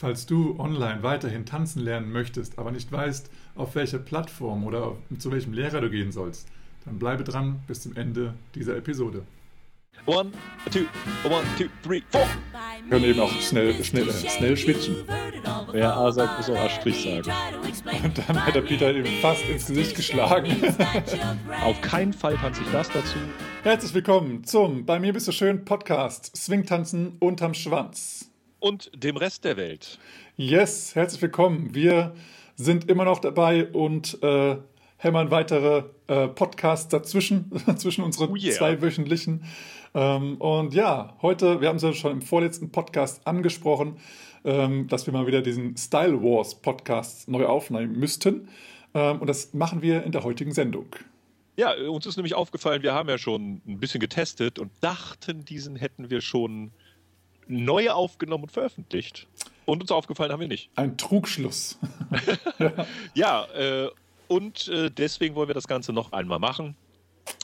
Falls du online weiterhin tanzen lernen möchtest, aber nicht weißt, auf welche Plattform oder auf, zu welchem Lehrer du gehen sollst, dann bleibe dran bis zum Ende dieser Episode. One, two, one, two, three, four. Wir können eben auch schnell, schnell, äh, schnell switchen. Wer A sagt, muss auch A' sagen. Und dann hat der Peter ihm fast ins Gesicht geschlagen. Auf keinen Fall tanze ich das dazu. Herzlich willkommen zum Bei mir bist du schön Podcast Swingtanzen unterm Schwanz. Und dem Rest der Welt. Yes, herzlich willkommen. Wir sind immer noch dabei und äh, hämmern weitere äh, Podcasts dazwischen, zwischen unseren Oh yeah. zwei wöchentlichen. Ähm, und ja, heute, wir haben es ja schon im vorletzten Podcast angesprochen, ähm, dass wir mal wieder diesen Style Wars Podcast neu aufnehmen müssten. Ähm, und das machen wir in der heutigen Sendung. Ja, uns ist nämlich aufgefallen, wir haben ja schon ein bisschen getestet und dachten, diesen hätten wir schon neu aufgenommen und veröffentlicht. Und uns aufgefallen haben wir nicht. Ein Trugschluss. Ja, äh, und äh, deswegen wollen wir das Ganze noch einmal machen,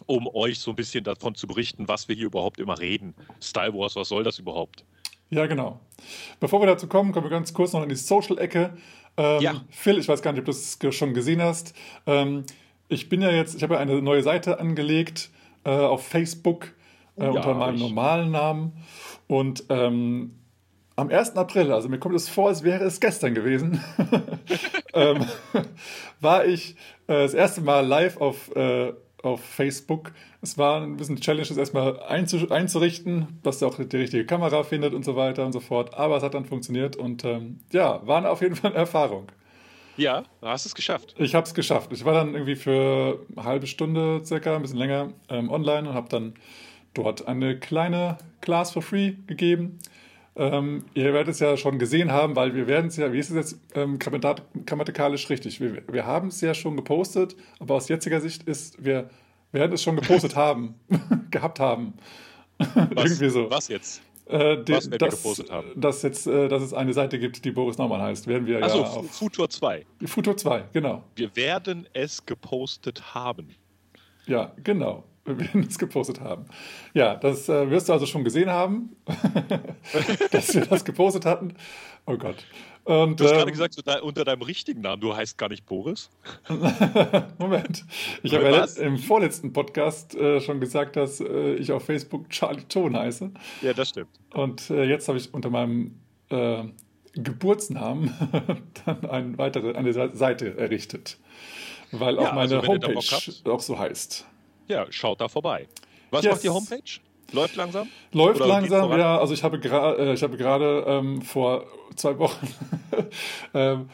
um euch so ein bisschen davon zu berichten, was wir hier überhaupt immer reden. Style Wars, was soll das überhaupt? Ja, genau. Bevor wir dazu kommen, kommen wir ganz kurz noch in die Social-Ecke. Ähm, Ja. Phil, ich weiß gar nicht, ob du es schon gesehen hast. Ähm, ich bin ja jetzt, ich habe ja eine neue Seite angelegt äh, auf Facebook äh, Ja, unter meinem normalen Namen. Und ähm, am 1. April, also mir kommt es vor, als wäre es gestern gewesen, ähm, war ich äh, das erste Mal live auf, äh, auf Facebook. Es war ein bisschen Challenge, das erstmal einzu einzurichten, dass ihr auch die richtige Kamera findet und so weiter und so fort. Aber es hat dann funktioniert und ähm, ja, war auf jeden Fall eine Erfahrung. Ja, du hast es geschafft. Ich habe es geschafft. Ich war dann irgendwie für eine halbe Stunde circa, ein bisschen länger ähm, online und habe dann dort eine kleine Class for free gegeben. Ähm, ihr werdet es ja schon gesehen haben, weil wir werden es ja, wie ist es jetzt ähm, grammatikalisch richtig? Wir, wir haben es ja schon gepostet, aber aus jetziger Sicht ist, wir werden es schon gepostet haben, gehabt haben. Was, Irgendwie so. Was jetzt? Äh, die- was werden wir dass, gepostet haben? Dass, jetzt, äh, dass es eine Seite gibt, die Boris Naumann heißt, werden wir Achso, ja Futur 2. Futur 2, genau. Wir werden es gepostet haben. Ja, genau. Wir werden es gepostet haben. Ja, das äh, wirst du also schon gesehen haben, dass wir das gepostet hatten. Oh Gott. Und, Du hast ähm, gerade gesagt, da, unter deinem richtigen Namen, du heißt gar nicht Boris. Moment. Ich habe ja im vorletzten Podcast äh, schon gesagt, dass äh, ich auf Facebook Charlie Ton heiße. Ja, das stimmt. Und äh, jetzt habe ich unter meinem äh, Geburtsnamen dann eine weitere eine Se- Seite errichtet. Weil auch Ja, meine also wenn Homepage auch so heißt. Ja, schaut da vorbei. Was Yes. macht die Homepage? Läuft langsam? Läuft Oder langsam, ja. Also ich habe gerade, äh, ich habe gerade ähm, vor zwei Wochen, ähm,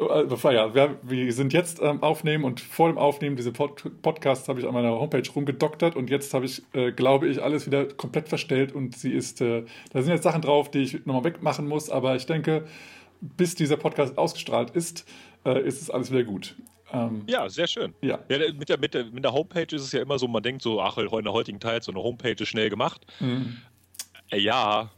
äh, ja, wir, wir sind jetzt am Aufnehmen und vor dem Aufnehmen diese Pod Podcasts habe ich an meiner Homepage rumgedoktert und jetzt habe ich, äh, glaube ich, alles wieder komplett verstellt und sie ist, äh, da sind jetzt Sachen drauf, die ich nochmal wegmachen muss, aber ich denke, bis dieser Podcast ausgestrahlt ist, äh, ist es alles wieder gut. Ähm, Ja, sehr schön. ja. Ja, mit, der, mit, der, mit der Homepage ist es ja immer so, man denkt so, ach, in der heutigen Zeit, so eine Homepage ist schnell gemacht. Mhm. Äh, ja,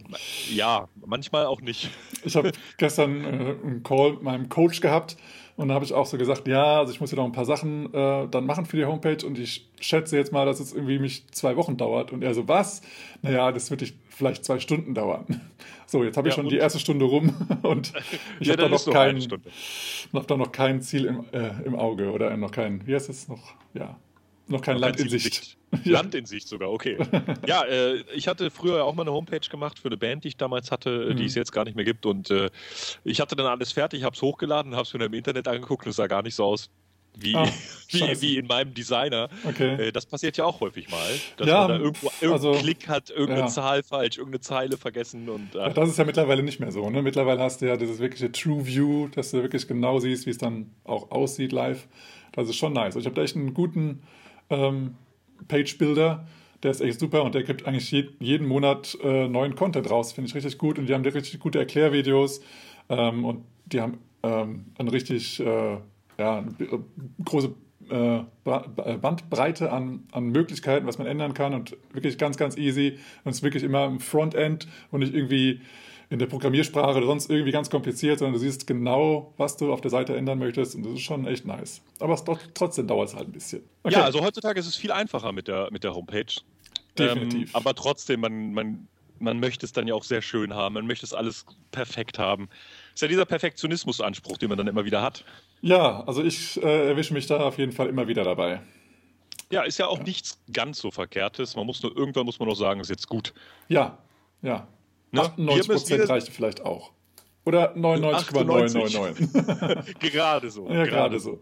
ja, manchmal auch nicht. Ich habe gestern äh, einen Call mit meinem Coach gehabt und da habe ich auch so gesagt, ja, also ich muss ja noch ein paar Sachen äh, dann machen für die Homepage und ich schätze jetzt mal, dass es irgendwie mich zwei Wochen dauert. Und er so, was? Naja, das wird dich vielleicht zwei Stunden dauern. So, jetzt habe ich Ja, schon die erste Stunde rum und ich Ja, habe da dann noch kein, da noch kein Ziel im, äh, im Auge oder noch kein, wie heißt es noch? Ja, noch kein Land in Sicht. Ja. Land in Sicht sogar, okay. ja, äh, ich hatte früher auch mal eine Homepage gemacht für eine Band, die ich damals hatte, äh, die Mhm. es jetzt gar nicht mehr gibt. Und äh, ich hatte dann alles fertig, habe es hochgeladen, habe es mir im Internet angeguckt und es sah gar nicht so aus wie, Ah, wie, wie in meinem Designer. Okay. Äh, das passiert ja auch häufig mal, dass Ja, man da irgendwo irgendeinen also, Klick hat, irgendeine ja. Zahl falsch, irgendeine Zeile vergessen und Ja, äh, Das ist ja mittlerweile nicht mehr so. Ne? Mittlerweile hast du ja dieses wirkliche True View, dass du wirklich genau siehst, wie es dann auch aussieht live. Das ist schon nice. Ich habe da echt einen guten ähm, Page-Builder, der ist echt super und der gibt eigentlich je, jeden Monat äh, neuen Content raus. Finde ich richtig gut und die haben richtig gute Erklärvideos ähm, und die haben ähm, eine richtig äh, ja, b- große äh, äh, Bandbreite an, an Möglichkeiten, was man ändern kann und wirklich ganz, ganz easy. Und es ist wirklich immer im Frontend und nicht irgendwie in der Programmiersprache oder sonst irgendwie ganz kompliziert, sondern du siehst genau, was du auf der Seite ändern möchtest und das ist schon echt nice. Aber es, trotzdem dauert es halt ein bisschen. Okay. Ja, also heutzutage ist es viel einfacher mit der, mit der Homepage. Definitiv. Ähm, aber trotzdem, man, man, man möchte es dann ja auch sehr schön haben. Man möchte es alles perfekt haben. Ist ja dieser Perfektionismusanspruch, den man dann immer wieder hat. Ja, also ich äh, erwische mich da auf jeden Fall immer wieder dabei. Ja, ist ja auch ja. nichts ganz so Verkehrtes. Man muss nur, irgendwann muss man noch sagen, ist jetzt gut. Ja, ja. Ne? 98 Prozent reicht vielleicht auch. Oder 99,999. gerade so. Ja, gerade so.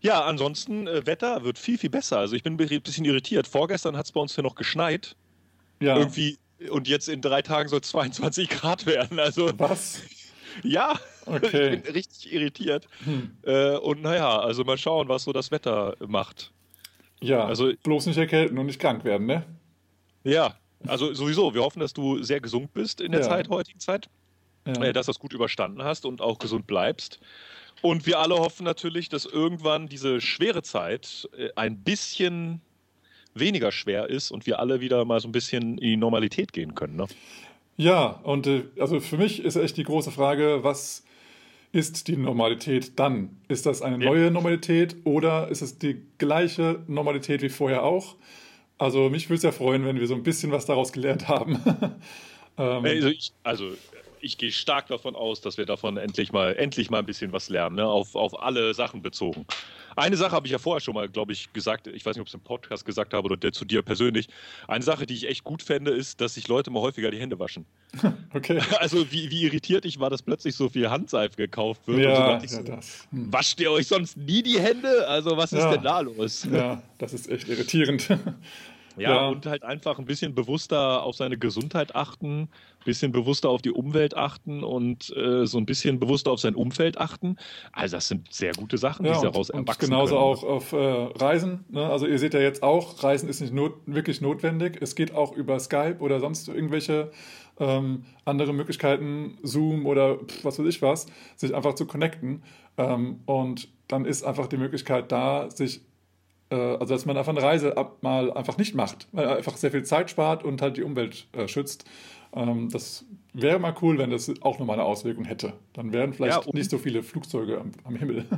Ja, ansonsten, äh, Wetter wird viel, viel besser. Also ich bin ein bisschen irritiert. Vorgestern hat es bei uns hier noch geschneit. Ja. Irgendwie, und jetzt in drei Tagen soll es 22 Grad werden. Also, Was? Ja, okay. ich bin richtig irritiert. Hm. Äh, und naja, also mal schauen, was so das Wetter macht. Ja, also bloß nicht erkälten und nicht krank werden, ne? Ja, also sowieso. Wir hoffen, dass du sehr gesund bist in der ja. Zeit, heutigen Zeit. Ja. Äh, dass du das gut überstanden hast und auch gesund bleibst. Und wir alle hoffen natürlich, dass irgendwann diese schwere Zeit äh, ein bisschen weniger schwer ist und wir alle wieder mal so ein bisschen in die Normalität gehen können. Ne? Ja, und äh, also für mich ist echt die große Frage, was ist die Normalität dann? Ist das eine neue Normalität oder ist es die gleiche Normalität wie vorher auch? Also mich würde es ja freuen, wenn wir so ein bisschen was daraus gelernt haben. ähm, also, ich, also ich gehe stark davon aus, dass wir davon endlich mal, endlich mal ein bisschen was lernen, ne? auf, auf alle Sachen bezogen. Eine Sache habe ich ja vorher schon mal, glaube ich, gesagt, ich weiß nicht, ob ich es im Podcast gesagt habe oder zu dir persönlich. Eine Sache, die ich echt gut fände, ist, dass sich Leute mal häufiger die Hände waschen. Okay. Also wie, wie irritiert ich war, dass plötzlich so viel Handseife gekauft wird. Ja, so, ja das. Hm. Wascht ihr euch sonst nie die Hände? Also was ist ja. denn da los? Ja, das ist echt irritierend. Ja, ja, und halt einfach ein bisschen bewusster auf seine Gesundheit achten, ein bisschen bewusster auf die Umwelt achten und äh, so ein bisschen bewusster auf sein Umfeld achten. Also das sind sehr gute Sachen, ja, die daraus und, erwachsen und genauso können. auch auf äh, Reisen. Ne? Also ihr seht ja jetzt auch, Reisen ist nicht not wirklich notwendig. Es geht auch über Skype oder sonst irgendwelche ähm, andere Möglichkeiten, Zoom oder pff, was weiß ich was, sich einfach zu connecten. Ähm, und dann ist einfach die Möglichkeit da, sich also dass man einfach eine Reise ab, mal einfach nicht macht, weil er einfach sehr viel Zeit spart und halt die Umwelt äh, schützt. Ähm, das wäre mal cool, wenn das auch nochmal eine Auswirkung hätte. Dann wären vielleicht ja, nicht so viele Flugzeuge am, am, Himmel.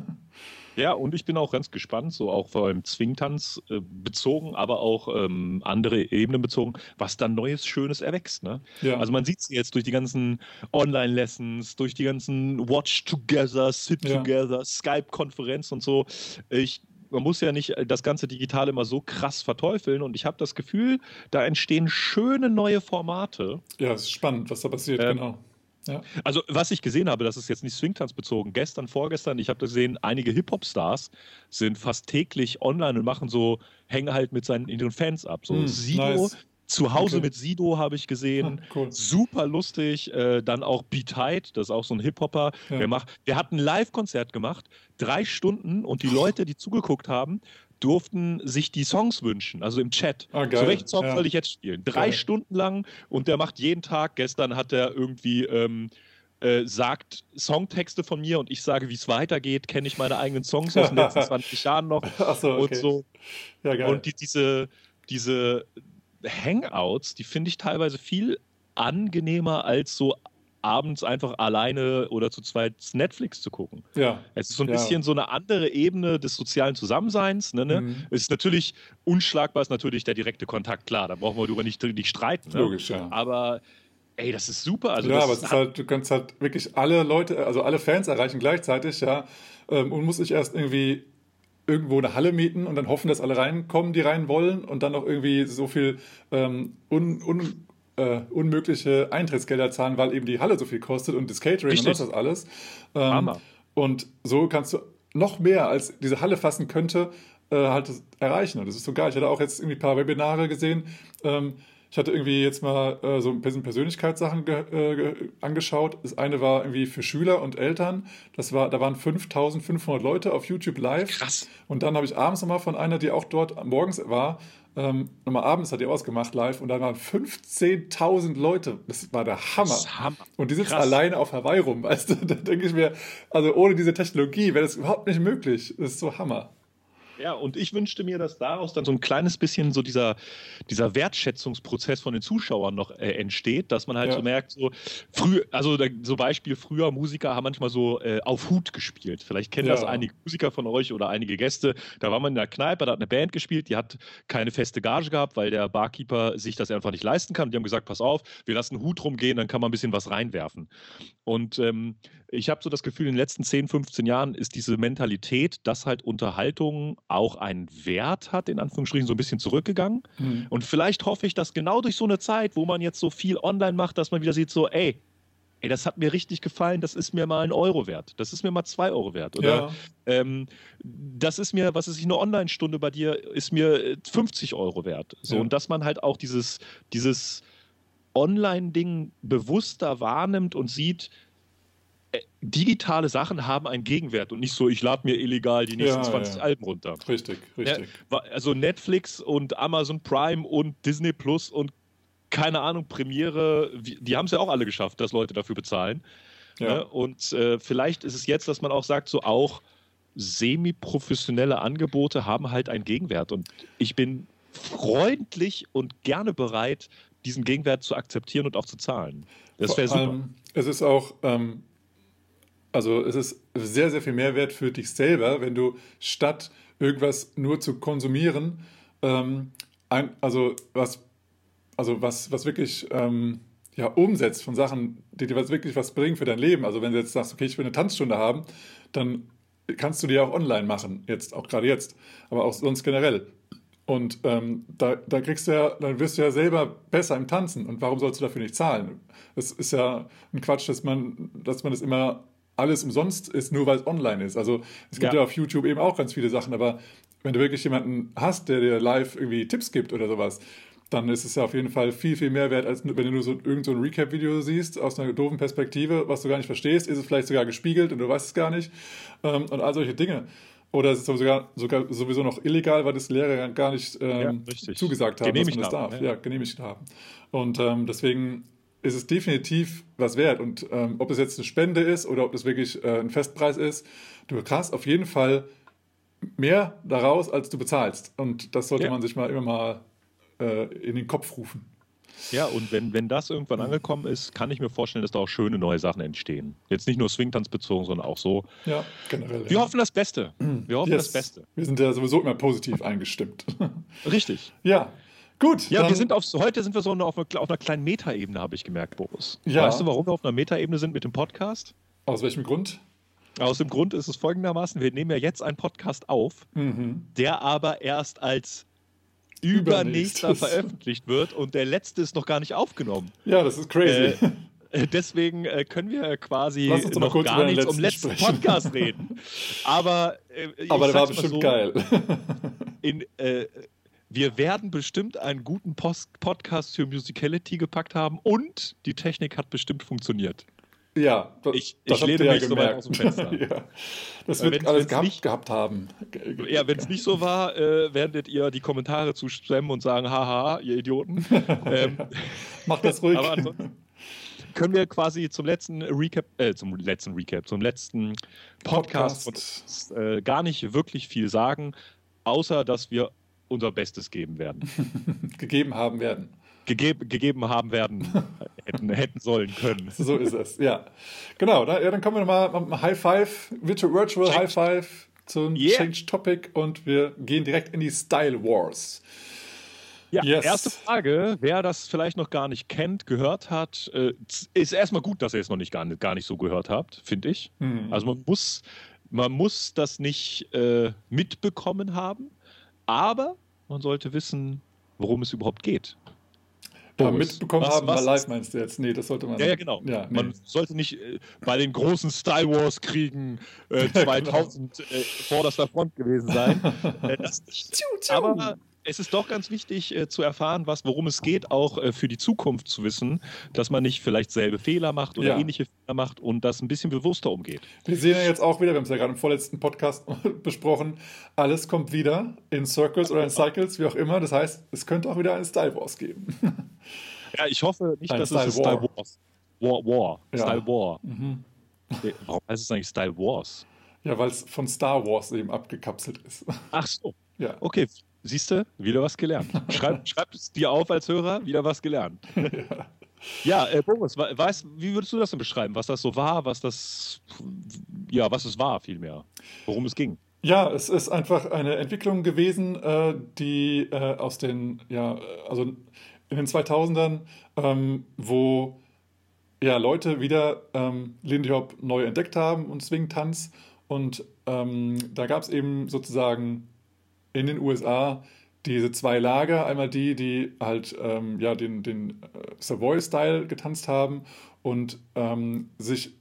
Ja, und ich bin auch ganz gespannt, so auch vor allem Zwingtanz äh, bezogen, aber auch ähm, andere Ebenen bezogen, was dann Neues, Schönes erwächst. Ne? Ja. Also man sieht es jetzt durch die ganzen Online-Lessons, durch die ganzen Watch Together, Sit ja. Together, Skype-Konferenz und so. Ich man muss ja nicht das ganze Digital immer so krass verteufeln und ich habe das Gefühl, da entstehen schöne neue Formate. Ja, es ist spannend, was da passiert, ähm, genau. Ja. Also, was ich gesehen habe, das ist jetzt nicht Swingtanz bezogen. Gestern, vorgestern, ich habe gesehen, einige Hip-Hop-Stars sind fast täglich online und machen so, hängen halt mit seinen ihren Fans ab. So mm, Sido nice. Zu Hause okay. mit Sido habe ich gesehen. Ah, cool. Super lustig. Äh, dann auch Be Tight, das ist auch so ein Hip-Hopper. Ja. Der, der hat ein Live-Konzert gemacht, drei Stunden und die Leute, die zugeguckt haben, durften sich die Songs wünschen, also im Chat. Ah, so welchen Song ja. soll ich jetzt spielen? Drei geil. Stunden lang und der macht jeden Tag. Gestern hat er irgendwie. Ähm, äh, sagt Songtexte von mir und ich sage, wie es weitergeht, kenne ich meine eigenen Songs aus den letzten 20 Jahren noch so, okay. und so. Ja, und die, diese, diese Hangouts, die finde ich teilweise viel angenehmer als so abends einfach alleine oder zu zweit Netflix zu gucken. Ja. Es ist so ein ja. bisschen so eine andere Ebene des sozialen Zusammenseins. Ne, ne? Mhm. Es ist natürlich unschlagbar, ist natürlich der direkte Kontakt, klar, da brauchen wir darüber nicht, nicht streiten. Ne? Logisch, ja. Aber ey, das ist super. Also ja, aber ist halt, du kannst halt wirklich alle Leute, also alle Fans erreichen gleichzeitig, ja, ähm, und muss ich erst irgendwie irgendwo eine Halle mieten und dann hoffen, dass alle reinkommen, die rein wollen und dann noch irgendwie so viel ähm, un, un, äh, unmögliche Eintrittsgelder zahlen, weil eben die Halle so viel kostet und das Catering Richtig. und das alles. Ähm, und so kannst du noch mehr als diese Halle fassen könnte, äh, halt erreichen. Und das ist so geil. Ich hatte auch jetzt irgendwie ein paar Webinare gesehen. Ähm, ich hatte irgendwie jetzt mal äh, so ein bisschen Persönlichkeitssachen äh, angeschaut. Das eine war irgendwie für Schüler und Eltern. Das war, da waren 5500 Leute auf YouTube live. Krass. Und dann habe ich abends nochmal von einer, die auch dort morgens war, ähm, nochmal abends hat die ausgemacht live und da waren 15.000 Leute. Das war der Hammer. Hammer. Und die sitzen Krass. alleine auf Hawaii rum. Weißt du, da denke ich mir, also ohne diese Technologie wäre das überhaupt nicht möglich. Das ist so Hammer. Ja, und ich wünschte mir, dass daraus dann so ein kleines bisschen so dieser, dieser Wertschätzungsprozess von den Zuschauern noch äh, entsteht, dass man halt ja. so merkt, so früh, also da, so Beispiel früher Musiker haben manchmal so äh, auf Hut gespielt. Vielleicht kennen ja. das einige Musiker von euch oder einige Gäste. Da war man in der Kneipe, da hat eine Band gespielt, die hat keine feste Gage gehabt, weil der Barkeeper sich das einfach nicht leisten kann. Die haben gesagt, pass auf, wir lassen Hut rumgehen, dann kann man ein bisschen was reinwerfen. Und ähm, ich habe so das Gefühl, in den letzten 10, 15 Jahren ist diese Mentalität, dass halt Unterhaltung auch einen Wert hat, in Anführungsstrichen so ein bisschen zurückgegangen. Mhm. Und vielleicht hoffe ich, dass genau durch so eine Zeit, wo man jetzt so viel online macht, dass man wieder sieht, so, ey, ey, das hat mir richtig gefallen, das ist mir mal ein Euro wert, das ist mir mal zwei Euro wert. Oder ja. ähm, das ist mir, was ist ich, eine Online-Stunde bei dir, ist mir 50 Euro wert. So, ja. und dass man halt auch dieses, dieses Online-Ding bewusster wahrnimmt und sieht, äh, digitale Sachen haben einen Gegenwert und nicht so, ich lade mir illegal die nächsten ja, 20 ja. Alben runter. Richtig, richtig. Ja, also Netflix und Amazon Prime und Disney Plus und keine Ahnung, Premiere, die haben es ja auch alle geschafft, dass Leute dafür bezahlen. Ne? Und äh, vielleicht ist es jetzt, dass man auch sagt, so auch semi-professionelle Angebote haben halt einen Gegenwert. Und ich bin freundlich und gerne bereit, diesen Gegenwert zu akzeptieren und auch zu zahlen. Das wäre super. Es ist auch ähm, also es ist sehr, sehr viel Mehrwert für dich selber, wenn du statt irgendwas nur zu konsumieren, ähm, ein, also was, also was, was wirklich ähm, ja, umsetzt von Sachen, die dir was wirklich was bringen für dein Leben. Also wenn du jetzt sagst, okay, ich will eine Tanzstunde haben, dann kannst du die auch online machen, jetzt, auch gerade jetzt, aber auch sonst generell. Und ähm, da, da kriegst du ja, dann wirst du ja selber besser im Tanzen. Und warum sollst du dafür nicht zahlen? Das ist ja ein Quatsch, dass man, dass man das immer alles umsonst ist, nur weil es online ist. Also es gibt ja. ja. auf YouTube eben auch ganz viele Sachen, aber wenn du wirklich jemanden hast, der dir live irgendwie Tipps gibt oder sowas, dann ist es ja auf jeden Fall viel, viel mehr wert, als wenn du nur so irgend so Recap-Video siehst aus einer doofen Perspektive, was du gar nicht verstehst, ist es vielleicht sogar gespiegelt und du weißt es gar nicht ähm, und all solche Dinge. Oder es ist sogar, sogar sowieso noch illegal, weil das Lehrer gar nicht ähm, ja, zugesagt haben, genehmigt dass man das darf. Ja. ja, genehmigt haben. Und ähm, deswegen ist es definitiv was wert. Und ähm, ob es jetzt eine Spende ist oder ob es wirklich äh, ein Festpreis ist, du hast auf jeden Fall mehr daraus, als du bezahlst. Und das sollte ja. man sich mal immer mal äh, in den Kopf rufen. Ja, und wenn, wenn das irgendwann angekommen ist, kann ich mir vorstellen, dass da auch schöne neue Sachen entstehen. Jetzt nicht nur Swingtanz bezogen, sondern auch so. Ja, generell. Wir ja. hoffen das Beste. Wir hoffen yes. das Beste. Wir sind ja sowieso immer positiv eingestimmt. Richtig. Ja. Gut. Ja, wir sind auf, heute sind wir so auf, einer, auf einer kleinen Metaebene, habe ich gemerkt, Boris. Ja. Weißt du, warum wir auf einer Metaebene sind mit dem Podcast? Aus welchem Grund? Aus dem Grund ist es folgendermaßen: Wir nehmen ja jetzt einen Podcast auf, mhm. der aber erst als übernächster veröffentlicht wird und der letzte ist noch gar nicht aufgenommen. Ja, das ist crazy. Äh, deswegen äh, können wir quasi noch, noch gar nichts um letzten sprechen. Podcast reden. Aber, äh, aber der war bestimmt so, geil. In, äh, wir werden bestimmt einen guten Post Podcast für Musicality gepackt haben und die Technik hat bestimmt funktioniert. Ja, das, ich, ich lehne ja mich gemerkt. so weit aus dem Fenster. ja, das wird alles gehabt, nicht, gehabt haben. Ja, wenn es nicht so war, äh, werdet ihr die Kommentare zuspammen und sagen, haha, ihr Idioten. ähm, Macht das ruhig. Aber ansonsten können wir quasi zum letzten Recap, äh, zum letzten Recap, zum letzten Podcast, Podcast. Äh, gar nicht wirklich viel sagen, außer dass wir unser Bestes geben werden. gegeben haben werden. Gegeb, gegeben haben werden, hätten, hätten sollen können. So ist es, ja. Genau, da, ja, dann kommen wir nochmal High Five, Virtual, Virtual High Five zum yeah. Change Topic und wir gehen direkt in die Style Wars. Ja, yes. erste Frage, wer das vielleicht noch gar nicht kennt, gehört hat, äh, ist erstmal gut, dass ihr es noch nicht gar, nicht, gar nicht so gehört habt, finde ich. Mhm. Also man muss, man muss das nicht äh, mitbekommen haben, aber man sollte wissen, worum es überhaupt geht. Ja, mitbekommen haben, was, live meinst du jetzt? Nee, das sollte man. Ja, ja genau. Ja, nee. Man sollte nicht äh, bei den großen Star Wars Kriegen äh, 2000 genau. äh, vorderster Front gewesen sein. Äh, das. Aber es ist doch ganz wichtig äh, zu erfahren, was, worum es geht, auch äh, für die Zukunft zu wissen, dass man nicht vielleicht selbe Fehler macht oder ja. ähnliche Fehler macht und das ein bisschen bewusster umgeht. Wir sehen ja jetzt auch wieder, wir haben es ja gerade im vorletzten Podcast besprochen, alles kommt wieder in Circles oder in Cycles, wie auch immer. Das heißt, es könnte auch wieder eine Style Wars geben. ja, ich hoffe nicht, Ein dass Style es Style Wars. War, War. Ja. Style War. Mhm. Warum heißt es eigentlich Style Wars? Ja, weil es von Star Wars eben abgekapselt ist. Ach so. Ja. Okay, siehst du, wieder was gelernt. Schreib, schreib es dir auf als Hörer, wieder was gelernt. ja. Äh, Boris, weißt, wie würdest du das denn beschreiben, was das so war, was das, ja, was es war vielmehr, worum es ging? Ja, es ist einfach eine Entwicklung gewesen, äh, die äh, aus den, ja, also in den 2000ern, ähm, wo ja, Leute wieder ähm, Lindy Hop neu entdeckt haben und Swing-Tanz. Und ähm, da gab es eben sozusagen in den USA diese zwei Lager. Einmal die, die halt ähm, ja, den, den äh, Savoy-Style getanzt haben und ähm, sich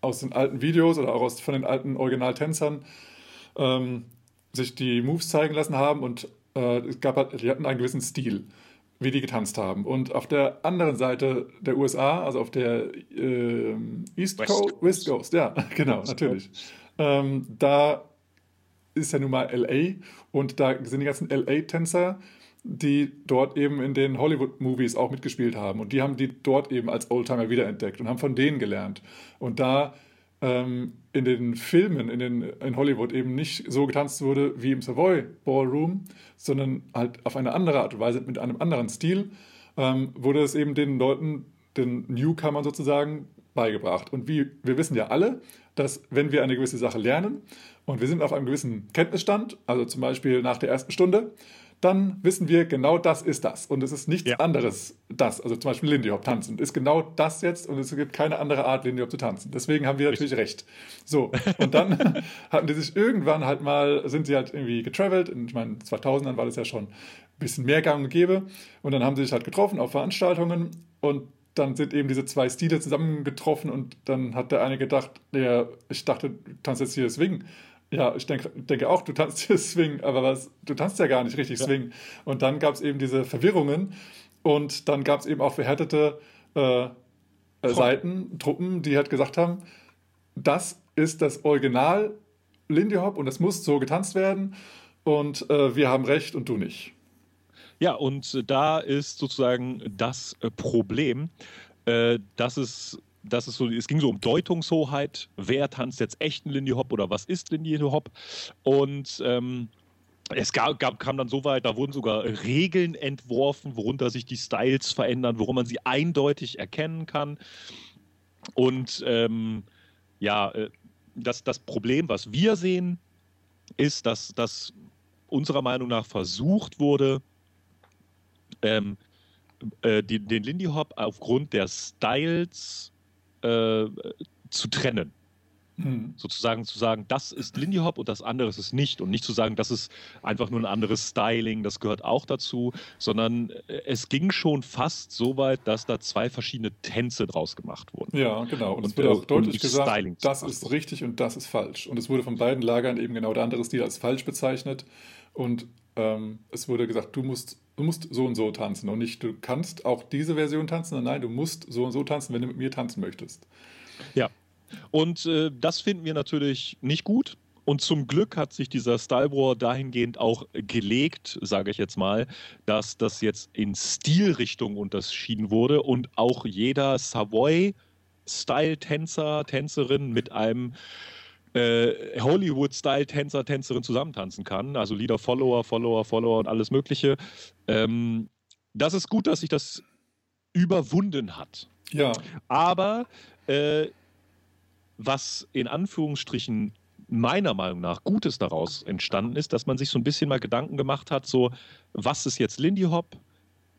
aus den alten Videos oder auch aus, von den alten Originaltänzern ähm, sich die Moves zeigen lassen haben und äh, es gab halt, die hatten einen gewissen Stil, wie die getanzt haben. Und auf der anderen Seite der USA, also auf der äh, East West Coast, West Coast, ja, genau, natürlich. Ähm, da ist ja nun mal LA und da sind die ganzen LA-Tänzer, die dort eben in den Hollywood-Movies auch mitgespielt haben. Und die haben die dort eben als Oldtimer wiederentdeckt und haben von denen gelernt. Und da ähm, in den Filmen in, den, in Hollywood eben nicht so getanzt wurde wie im Savoy Ballroom, sondern halt auf eine andere Art und Weise mit einem anderen Stil, ähm, wurde es eben den Leuten, den Newcomern sozusagen, beigebracht. Und wie wir wissen ja alle, dass wenn wir eine gewisse Sache lernen und wir sind auf einem gewissen Kenntnisstand, also zum Beispiel nach der ersten Stunde, dann wissen wir, genau das ist das. Und es ist nichts ja. anderes das. Also zum Beispiel Lindy Hop tanzen ist genau das jetzt und es gibt keine andere Art, Lindy Hop zu tanzen. Deswegen haben wir natürlich recht. So, und dann hatten die sich irgendwann halt mal, sind sie halt irgendwie getravelt. Ich meine, 2000ern war das ja schon ein bisschen mehr gang und gäbe. Und dann haben sie sich halt getroffen auf Veranstaltungen und dann sind eben diese zwei Stile zusammengetroffen und dann hat der eine gedacht, ja, ich dachte, du tanzt jetzt hier Swing. Ja, ich denke, denke auch, du tanzt hier Swing, aber was, du tanzt ja gar nicht richtig ja. Swing. Und dann gab es eben diese Verwirrungen und dann gab es eben auch verhärtete äh, äh, Seiten, Truppen, die halt gesagt haben, das ist das Original Lindy Hop und das muss so getanzt werden und äh, wir haben recht und du nicht. Ja, und da ist sozusagen das äh, Problem, äh, dass es das ist so, es ging so um Deutungshoheit, wer tanzt jetzt echten Lindy Hop oder was ist Lindy Hop? Und ähm, es gab, gab, kam dann so weit, da wurden sogar Regeln entworfen, worunter sich die Styles verändern, worum man sie eindeutig erkennen kann. Und ähm, ja, äh, das, das Problem, was wir sehen, ist, dass das unserer Meinung nach versucht wurde, ähm, äh, den, den Lindy Hop aufgrund der Styles äh, zu trennen. Mhm. Sozusagen zu sagen, das ist Lindy Hop und das andere ist es nicht. Und nicht zu sagen, das ist einfach nur ein anderes Styling, das gehört auch dazu, sondern äh, es ging schon fast so weit, dass da zwei verschiedene Tänze draus gemacht wurden. Ja, genau. Und, und es wurde auch deutlich gesagt, Styling das ist richtig und das ist falsch. Und es wurde von beiden Lagern eben genau der andere Stil als falsch bezeichnet. Und ähm, es wurde gesagt, du musst du musst so und so tanzen und nicht, du kannst auch diese Version tanzen, sondern nein, du musst so und so tanzen, wenn du mit mir tanzen möchtest. Ja, und äh, das finden wir natürlich nicht gut. Und zum Glück hat sich dieser Style War dahingehend auch gelegt, sage ich jetzt mal, dass das jetzt in Stilrichtung unterschieden wurde und auch jeder Savoy-Style-Tänzer, Tänzerin mit einem äh, Hollywood-Style-Tänzer, Tänzerin zusammentanzen kann. Also Lieder, Follower, Follower, Follower und alles Mögliche. Ähm, das ist gut, dass sich das überwunden hat. Ja. Aber äh, was in Anführungsstrichen meiner Meinung nach Gutes daraus entstanden ist, dass man sich so ein bisschen mal Gedanken gemacht hat, so was ist jetzt Lindy Hop,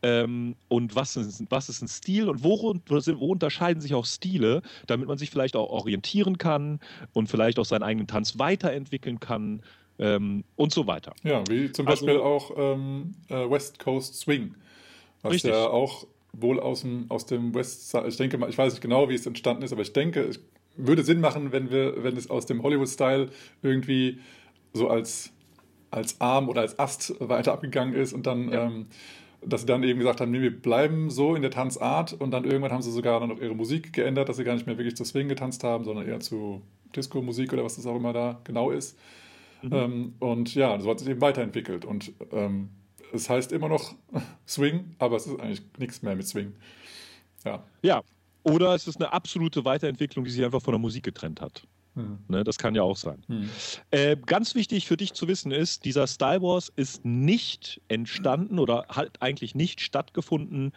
ähm, und was ist, was ist ein Stil und wo, wo, unterscheiden sich auch Stile, damit man sich vielleicht auch orientieren kann und vielleicht auch seinen eigenen Tanz weiterentwickeln kann ähm, und so weiter. Ja, wie zum also, Beispiel auch ähm, äh, West Coast Swing, was richtig. ja auch wohl aus dem, aus dem West, ich denke mal, ich weiß nicht genau, wie es entstanden ist, aber ich denke, es würde Sinn machen, wenn wir, wenn es aus dem Hollywood-Style irgendwie so als, als Arm oder als Ast weiter abgegangen ist und dann ja. ähm, dass sie dann eben gesagt haben, nee, wir bleiben so in der Tanzart und dann irgendwann haben sie sogar dann noch ihre Musik geändert, dass sie gar nicht mehr wirklich zu Swing getanzt haben, sondern eher zu Disco-Musik oder was das auch immer da genau ist. Mhm. Ähm, und ja, so hat sich eben weiterentwickelt und ähm, es heißt immer noch Swing, aber es ist eigentlich nichts mehr mit Swing. Ja. Ja. Oder es ist eine absolute Weiterentwicklung, die sich einfach von der Musik getrennt hat. Hm. Ne, das kann ja auch sein. Hm. Äh, ganz wichtig für dich zu wissen ist, dieser Style Wars ist nicht entstanden oder hat eigentlich nicht stattgefunden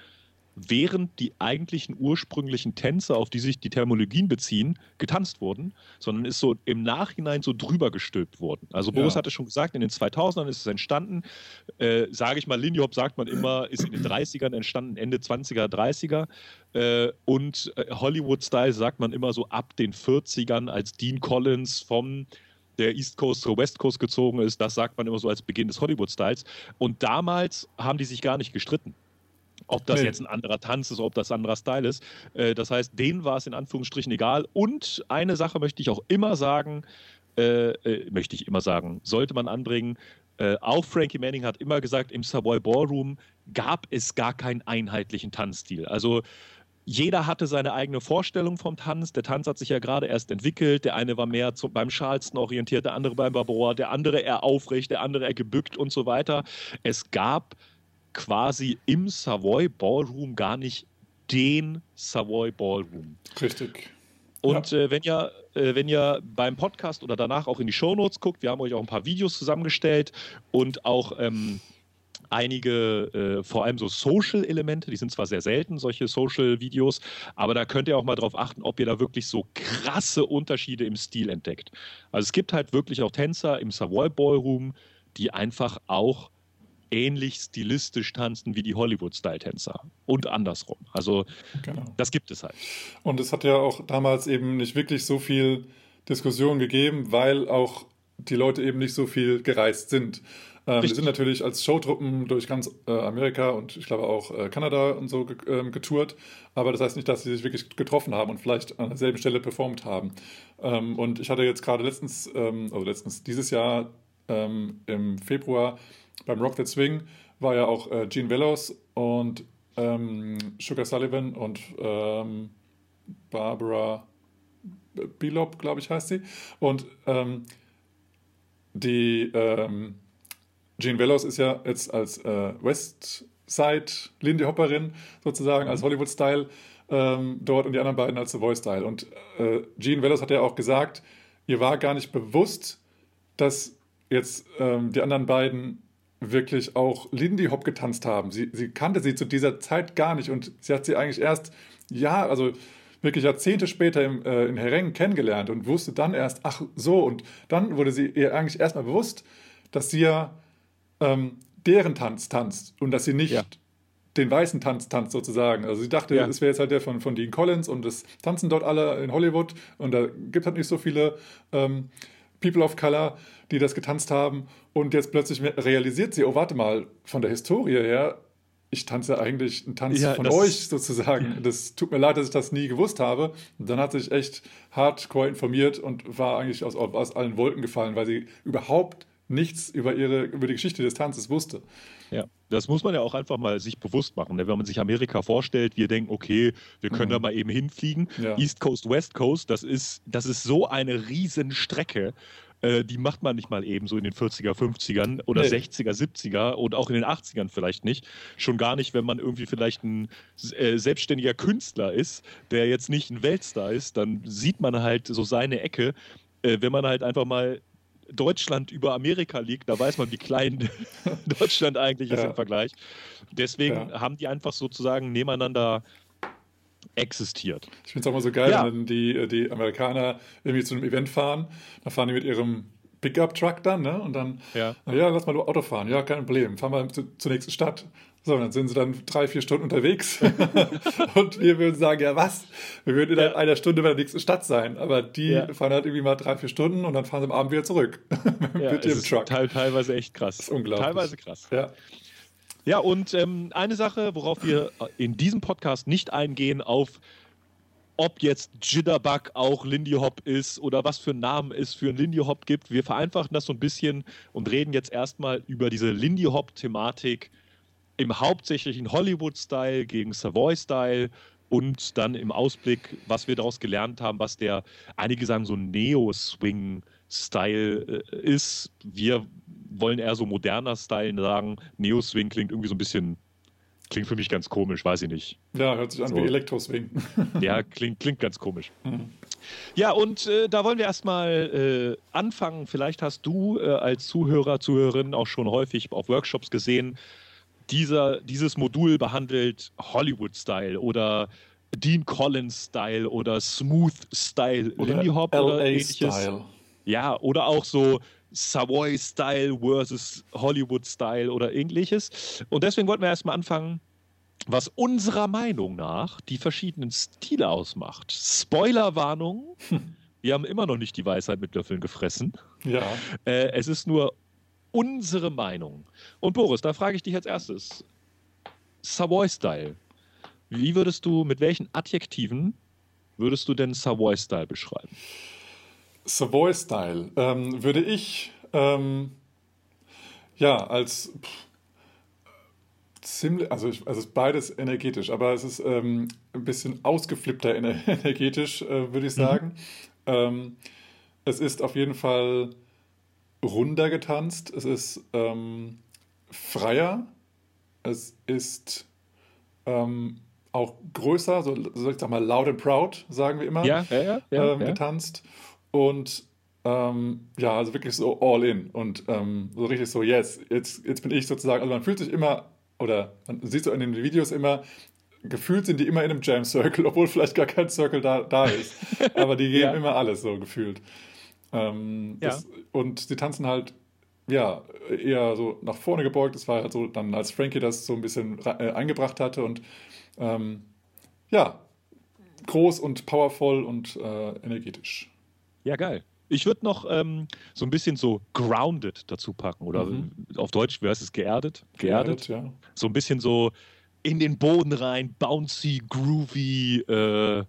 während die eigentlichen ursprünglichen Tänze, auf die sich die Thermologien beziehen, getanzt wurden, sondern ist so im Nachhinein so drüber gestülpt worden. Also Boris ja. hatte schon gesagt, in den 2000ern ist es entstanden. Äh, Sage ich mal, Lindy Hop sagt man immer, ist in den 30ern entstanden, Ende 20er, 30er. Äh, und äh, Hollywood-Style sagt man immer so ab den 40ern, als Dean Collins vom der East Coast zur West Coast gezogen ist. Das sagt man immer so als Beginn des Hollywood-Styles. Und damals haben die sich gar nicht gestritten. Ob das jetzt ein anderer Tanz ist, ob das ein anderer Style ist. Äh, das heißt, denen war es in Anführungsstrichen egal. Und eine Sache möchte ich auch immer sagen, äh, äh, möchte ich immer sagen, sollte man anbringen. Äh, auch Frankie Manning hat immer gesagt, im Savoy Ballroom gab es gar keinen einheitlichen Tanzstil. Also jeder hatte seine eigene Vorstellung vom Tanz. Der Tanz hat sich ja gerade erst entwickelt. Der eine war mehr zum, beim Charleston orientiert, der andere beim Barboa, der andere eher aufrecht, der andere eher gebückt und so weiter. Es gab quasi im Savoy Ballroom gar nicht den Savoy Ballroom. Richtig. Und ja. äh, wenn ihr äh, wenn ihr beim Podcast oder danach auch in die Shownotes guckt, wir haben euch auch ein paar Videos zusammengestellt und auch ähm, einige, äh, vor allem so Social-Elemente, die sind zwar sehr selten, solche Social-Videos, aber da könnt ihr auch mal drauf achten, ob ihr da wirklich so krasse Unterschiede im Stil entdeckt. Also es gibt halt wirklich auch Tänzer im Savoy Ballroom, die einfach auch ähnlich stilistisch tanzen wie die Hollywood-Style-Tänzer und andersrum. Also genau. das gibt es halt. Und es hat ja auch damals eben nicht wirklich so viel Diskussion gegeben, weil auch die Leute eben nicht so viel gereist sind. Ähm, wir sind natürlich als Showtruppen durch ganz äh, Amerika und ich glaube auch äh, Kanada und so ge äh, getourt, aber das heißt nicht, dass sie sich wirklich getroffen haben und vielleicht an derselben Stelle performt haben. Ähm, und ich hatte jetzt gerade letztens, ähm, also letztens dieses Jahr ähm, im Februar beim Rock That Swing war ja auch äh, Gene Velos und ähm, Sugar Sullivan und ähm, Barbara Bilop, glaube ich, heißt sie. Und ähm, die ähm, Gene Velos ist ja jetzt als äh, Westside Lindy Hopperin sozusagen, als mhm. Hollywood-Style ähm, dort und die anderen beiden als The Voice-Style. Und äh, Gene Velos hat ja auch gesagt, ihr war gar nicht bewusst, dass jetzt ähm, die anderen beiden wirklich auch Lindy Hop getanzt haben. Sie, sie kannte sie zu dieser Zeit gar nicht und sie hat sie eigentlich erst, ja, also wirklich Jahrzehnte später im, äh, in Hereng kennengelernt und wusste dann erst, ach so, und dann wurde sie ihr eigentlich erstmal bewusst, dass sie ja ähm, deren Tanz tanzt und dass sie nicht ja. den weißen Tanz tanzt sozusagen. Also sie dachte, ja. es wäre jetzt halt der von, von Dean Collins und das tanzen dort alle in Hollywood und da gibt es halt nicht so viele ähm, People of Color, die das getanzt haben. Und jetzt plötzlich realisiert sie, oh, warte mal, von der Historie her, ich tanze eigentlich einen Tanz ja, von euch sozusagen. Das tut mir leid, dass ich das nie gewusst habe. Und dann hat sie sich echt hardcore informiert und war eigentlich aus, aus allen Wolken gefallen, weil sie überhaupt nichts über, ihre, über die Geschichte des Tanzes wusste. Ja, das muss man ja auch einfach mal sich bewusst machen. Ne? Wenn man sich Amerika vorstellt, wir denken, okay, wir können mhm. da mal eben hinfliegen. Ja. East Coast, West Coast, das ist, das ist so eine Riesenstrecke. Äh, die macht man nicht mal eben so in den 40er, 50ern oder nee. 60er, 70er und auch in den 80ern vielleicht nicht. Schon gar nicht, wenn man irgendwie vielleicht ein äh, selbstständiger Künstler ist, der jetzt nicht ein Weltstar ist, dann sieht man halt so seine Ecke. Äh, wenn man halt einfach mal Deutschland über Amerika liegt, da weiß man, wie klein Deutschland eigentlich ist im Vergleich. Deswegen ja. haben die einfach sozusagen nebeneinander existiert. Ich finde es auch mal so geil, ja. wenn die, die Amerikaner irgendwie zu einem Event fahren, dann fahren die mit ihrem Pickup-Truck dann, ne? Und dann, ja. ja, lass mal Auto fahren. Ja, kein Problem. Fahren wir zu, zur nächsten Stadt. So, dann sind sie dann drei, vier Stunden unterwegs. und wir würden sagen, ja, was? Wir würden in ja. einer Stunde bei der nächsten Stadt sein. Aber die ja. fahren halt irgendwie mal drei, vier Stunden und dann fahren sie am Abend wieder zurück. ja, mit ihrem Truck. teilweise echt krass. Das ist unglaublich. Teilweise krass. Ja. Ja, und ähm, eine Sache, worauf wir in diesem Podcast nicht eingehen, auf ob jetzt Jitterbug auch Lindy Hop ist oder was für einen Namen es für einen Lindy Hop gibt. Wir vereinfachen das so ein bisschen und reden jetzt erstmal über diese Lindy Hop-Thematik im hauptsächlichen Hollywood-Style gegen Savoy-Style und dann im Ausblick, was wir daraus gelernt haben, was der, einige sagen so Neo-Swing-Style äh, ist. Wir wollen eher so moderner Style sagen. Neo-Swing klingt irgendwie so ein bisschen klingt für mich ganz komisch, weiß ich nicht. Ja, hört sich an so. wie Elektroswing. ja, klingt, klingt ganz komisch. Mhm. Ja, und äh, da wollen wir erstmal äh, anfangen. Vielleicht hast du äh, als Zuhörer, Zuhörerin auch schon häufig auf Workshops gesehen, dieser, dieses Modul behandelt Hollywood-Style oder Dean Collins-Style oder Smooth-Style, Lindy Hop oder ähnliches. Ja, oder auch so Savoy-Style versus Hollywood-Style oder ähnliches. Und deswegen wollten wir erstmal anfangen, was unserer Meinung nach die verschiedenen Stile ausmacht. Spoilerwarnung. Wir haben immer noch nicht die Weisheit mit Löffeln gefressen. Ja. Äh, es ist nur unsere Meinung. Und Boris, da frage ich dich als erstes. Savoy-Style. Wie würdest du, mit welchen Adjektiven würdest du denn Savoy-Style beschreiben? Savoy-Style ähm, würde ich ähm, ja als pff, ziemlich, also, ich, also ist beides energetisch, aber es ist ähm, ein bisschen ausgeflippter energetisch, äh, würde ich mhm. sagen. Mhm. es ist auf jeden Fall runder getanzt, es ist ähm, freier, es ist ähm, auch größer, so, so ich sag mal loud and proud, sagen wir immer, ja, ja, ja, ähm, getanzt. Und ähm, ja, also wirklich so all in und ähm, so richtig so, yes, jetzt, jetzt bin ich sozusagen, also man fühlt sich immer, oder man sieht so in den Videos immer, gefühlt sind die immer in einem Jam Circle, obwohl vielleicht gar kein Circle da, da ist. Aber die geben immer alles so gefühlt. Ähm, ja. das, und sie tanzen halt, ja, eher so nach vorne gebeugt. Das war halt so dann, als Frankie das so ein bisschen äh, eingebracht hatte und ähm, ja, groß und powerful und äh, energetisch. Ja, geil. Ich würde noch ähm, so ein bisschen so grounded dazu packen oder mhm. auf Deutsch, wie heißt es, geerdet? Geerdet, geerdet ja. So ein bisschen so in den Boden rein, bouncy, groovy, äh,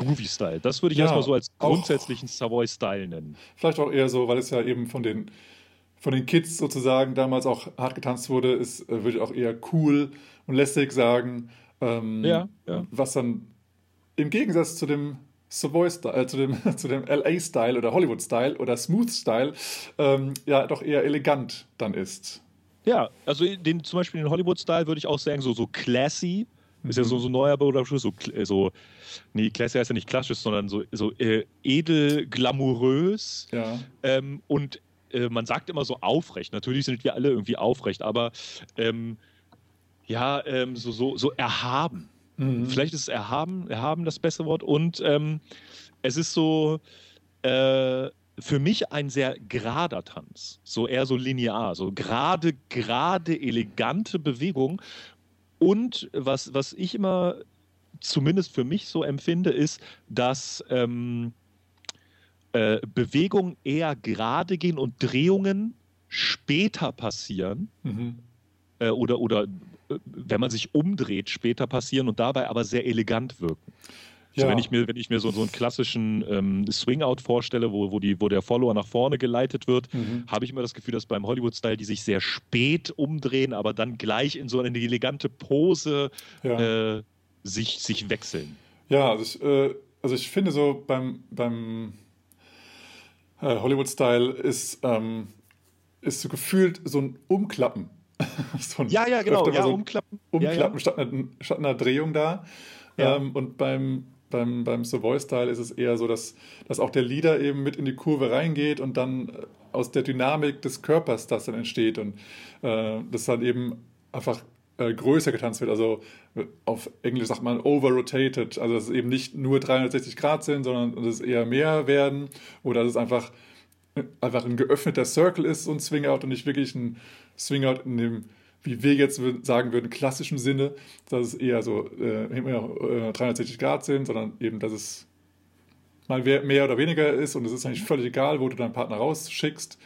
groovy Style. Das würde ich ja, erstmal so als grundsätzlichen Savoy-Style nennen. Vielleicht auch eher so, weil es ja eben von den, von den Kids sozusagen damals auch hart getanzt wurde, ist, äh, würde ich auch eher cool und lästig sagen. Ähm, ja, ja. Was dann im Gegensatz zu dem Savoy-Style, äh, zu dem, zu dem LA-Style oder Hollywood-Style oder Smooth-Style ähm, ja doch eher elegant dann ist. Ja, also den, zum Beispiel den Hollywood-Style würde ich auch sagen, so, so classy. Ist ja so, so ein neuer Begriff, so, so, nee, classy heißt ja nicht klassisch, sondern so, so äh, edel, glamourös. Ja. Ähm, und äh, man sagt immer so aufrecht. Natürlich sind wir alle irgendwie aufrecht, aber ähm, ja, ähm, so, so, so erhaben. Mhm. Vielleicht ist es erhaben, erhaben das bessere Wort. Und ähm, es ist so äh, für mich ein sehr gerader Tanz. So eher so linear, so gerade, gerade, elegante Bewegung. Und was, was ich immer zumindest für mich so empfinde, ist, dass ähm, äh, Bewegungen eher gerade gehen und Drehungen später passieren. Mhm. Äh, oder, oder wenn man sich umdreht, später passieren und dabei aber sehr elegant wirken. Ja. So, wenn ich mir, wenn ich mir so, so einen klassischen ähm, Swing-Out vorstelle, wo, wo, die, wo der Follower nach vorne geleitet wird, mhm. habe ich immer das Gefühl, dass beim Hollywood-Style die sich sehr spät umdrehen, aber dann gleich in so eine elegante Pose ja. äh, sich, sich wechseln. Ja, also ich, äh, also ich finde so beim, beim äh, Hollywood-Style ist, ähm, ist so gefühlt so ein Umklappen so ja, ja, genau. Ja, so umklappen. Umklappen ja, ja. Statt, einer, statt, einer, Drehung da. Ja. Ähm, und beim, beim, beim Savoy-Style ist es eher so, dass, dass auch der Leader eben mit in die Kurve reingeht und dann äh, aus der Dynamik des Körpers das dann entsteht und äh, das dann eben einfach äh, größer getanzt wird. Also äh, auf Englisch sagt man over-rotated. Also dass es eben nicht nur 360 Grad sind, sondern dass es eher mehr werden oder dass es einfach, äh, einfach ein geöffneter Circle ist, so ein Swing-Out und nicht wirklich ein Swing-Out in dem, wie wir jetzt sagen würden, klassischen Sinne, dass es eher so äh, äh, 360 Grad sind, sondern eben, dass es mal mehr oder weniger ist und es ist eigentlich völlig egal, wo du deinen Partner rausschickst.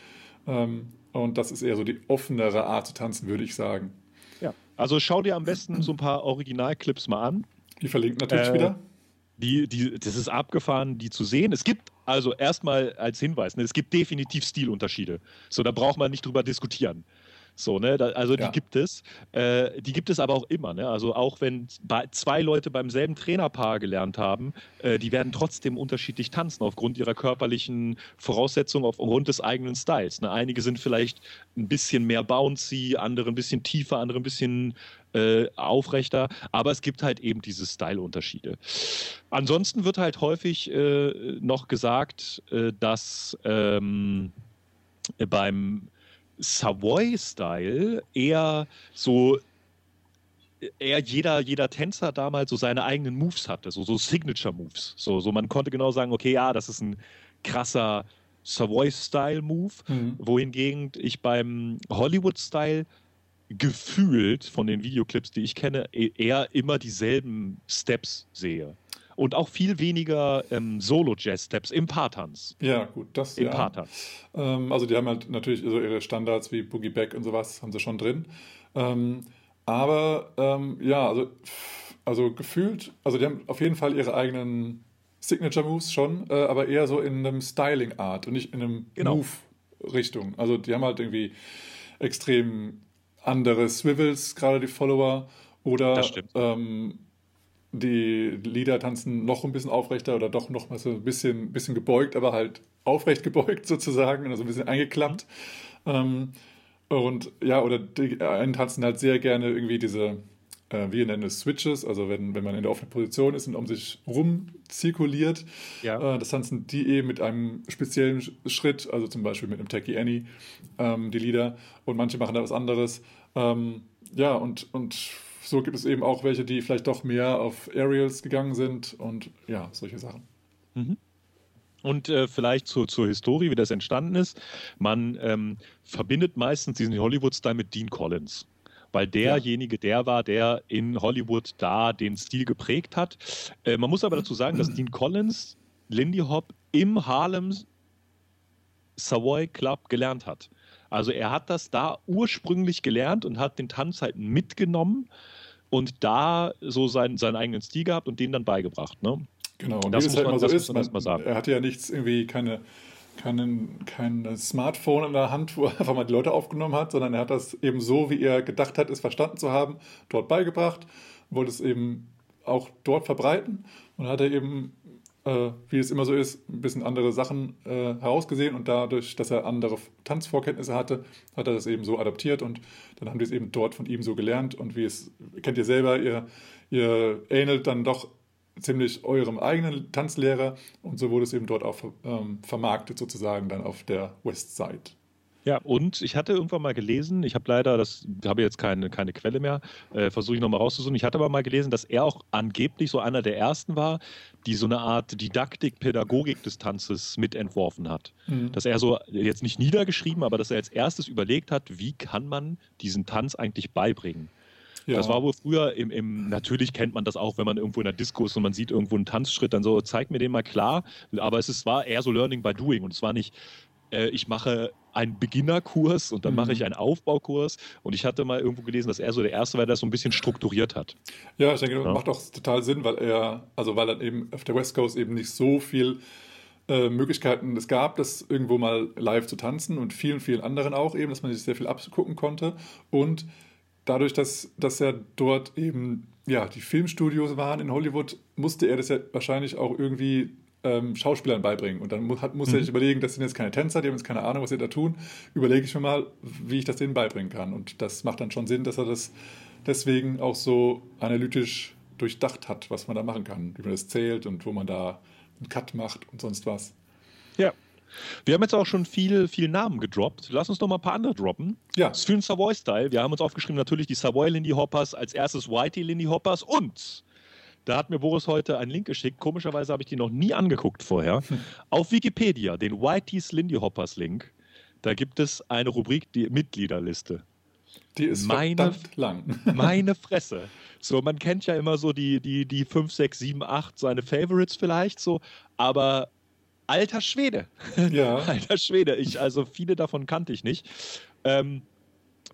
Ähm, und das ist eher so die offenere Art zu tanzen, würde ich sagen. Ja, also schau dir am besten so ein paar Originalclips mal an. Die verlinkt natürlich äh, wieder. Die, die, das ist abgefahren, die zu sehen. Es gibt also erstmal als Hinweis, ne, es gibt definitiv Stilunterschiede. So, da braucht man nicht drüber diskutieren. So, ne? Da, also die gibt es. Äh, die gibt es aber auch immer. Ne? Also auch wenn zwei Leute beim selben Trainerpaar gelernt haben, äh, die werden trotzdem unterschiedlich tanzen aufgrund ihrer körperlichen Voraussetzungen, aufgrund des eigenen Styles. Ne? Einige sind vielleicht ein bisschen mehr bouncy, andere ein bisschen tiefer, andere ein bisschen äh, aufrechter, aber es gibt halt eben diese Style-Unterschiede. Ansonsten wird halt häufig äh, noch gesagt, äh, dass ähm, beim Savoy-Style eher so eher jeder, jeder Tänzer damals so seine eigenen Moves hatte, so, so Signature-Moves. So, so man konnte genau sagen, okay, ja, das ist ein krasser Savoy-Style-Move, mhm. wohingegen ich beim Hollywood-Style gefühlt von den Videoclips, die ich kenne, e-, eher immer dieselben Steps sehe. Und auch viel weniger ähm, Solo-Jazz-Steps im Paartanz. Ja, gut, das Im ja. Paartanz. Ähm, also die haben halt natürlich so ihre Standards wie Boogie Back und sowas, haben sie schon drin. Ähm, aber ähm, ja, also, also gefühlt, also die haben auf jeden Fall ihre eigenen Signature Moves schon, äh, aber eher so in einem Styling-Art und nicht in einem genau. Move-Richtung. Also die haben halt irgendwie extrem andere Swivels, gerade die Follower, oder ähm, die Lieder tanzen noch ein bisschen aufrechter oder doch noch mal so ein bisschen, bisschen gebeugt, aber halt aufrecht gebeugt sozusagen, also ein bisschen eingeklappt. Ähm, und ja, oder die einen tanzen halt sehr gerne irgendwie diese, äh, wir nennen es Switches, also wenn, wenn man in der offenen Position ist und um sich rum zirkuliert, ja. äh, das tanzen die eben mit einem speziellen Schritt, also zum Beispiel mit einem Tacky Annie, ähm, die Lieder, und manche machen da was anderes. Ähm, ja, und, und so gibt es eben auch welche, die vielleicht doch mehr auf Aerials gegangen sind und ja, solche Sachen. Mhm. Und äh, vielleicht zu, zur Historie, wie das entstanden ist. Man ähm, verbindet meistens diesen Hollywood-Style mit Dean Collins weil derjenige der war, der in Hollywood da den Stil geprägt hat. Äh, man muss aber dazu sagen, dass Dean Collins Lindy Hop im Harlem Savoy Club gelernt hat. Also er hat das da ursprünglich gelernt und hat den Tanz halt mitgenommen und da so seinen, seinen eigenen Stil gehabt und den dann beigebracht. Ne? Genau, und das, muss halt man, so ist, man, man er hatte ja nichts irgendwie, keine, kein, kein Smartphone in der Hand, wo er einfach mal die Leute aufgenommen hat, sondern er hat das eben so, wie er gedacht hat, es verstanden zu haben, dort beigebracht, wollte es eben auch dort verbreiten und hat er eben äh, wie es immer so ist, ein bisschen andere Sachen äh, herausgesehen und dadurch, dass er andere Tanzvorkenntnisse hatte, hat er das eben so adaptiert und dann haben die es eben dort von ihm so gelernt und wie es, kennt ihr selber, ihr, ihr ähnelt dann doch ziemlich eurem eigenen Tanzlehrer und so wurde es eben dort auch ähm, vermarktet sozusagen dann auf der Westside. Ja, und ich hatte irgendwann mal gelesen, ich habe leider, das habe jetzt keine, keine Quelle mehr, äh, versuche ich nochmal rauszusuchen. Ich hatte aber mal gelesen, dass er auch angeblich so einer der ersten war, die so eine Art Didaktik, Pädagogik des Tanzes mitentworfen hat. Mhm. Dass er so jetzt nicht niedergeschrieben, aber dass er als erstes überlegt hat, wie kann man diesen Tanz eigentlich beibringen. Ja. Das war wohl früher im, im, natürlich kennt man das auch, wenn man irgendwo in der Disco ist und man sieht irgendwo einen Tanzschritt, dann so, zeig mir den mal klar. Aber es ist, war eher so Learning by Doing und es war nicht, äh, ich mache einen Beginnerkurs und dann mhm. mache ich einen Aufbaukurs. Und ich hatte mal irgendwo gelesen, dass er so der Erste war, der das so ein bisschen strukturiert hat. Ja, ich denke, das ja. macht auch total Sinn, weil er, also weil dann eben auf der West Coast eben nicht so viel äh, Möglichkeiten es gab, das irgendwo mal live zu tanzen und vielen, vielen anderen auch eben, dass man sich sehr viel abgucken konnte. Und dadurch, dass, dass er dort eben ja, die Filmstudios waren in Hollywood, musste er das ja wahrscheinlich auch irgendwie ähm, Schauspielern beibringen. Und dann muss, hat, muss mhm. er sich überlegen, das sind jetzt keine Tänzer, die haben jetzt keine Ahnung, was sie da tun. Überlege ich mir mal, wie ich das denen beibringen kann. Und das macht dann schon Sinn, dass er das deswegen auch so analytisch durchdacht hat, was man da machen kann, wie man das zählt und wo man da einen Cut macht und sonst was. Ja. Wir haben jetzt auch schon viel, viel Namen gedroppt. Lass uns noch mal ein paar andere droppen. Ja. Für den Savoy-Style. Wir haben uns aufgeschrieben, natürlich die Savoy Lindy Hoppers, als erstes Whitey Lindy Hoppers und da hat mir Boris heute einen Link geschickt. Komischerweise habe ich die noch nie angeguckt vorher. Hm. Auf Wikipedia, den Whitey's Lindy Hoppers Link, da gibt es eine Rubrik, die Mitgliederliste. Die ist meine, lang. meine Fresse. So, man kennt ja immer so die, die, die 5, 6, 7, 8, seine Favorites vielleicht so, aber alter Schwede. Ja. alter Schwede. Ich, also viele davon kannte ich nicht. Ähm,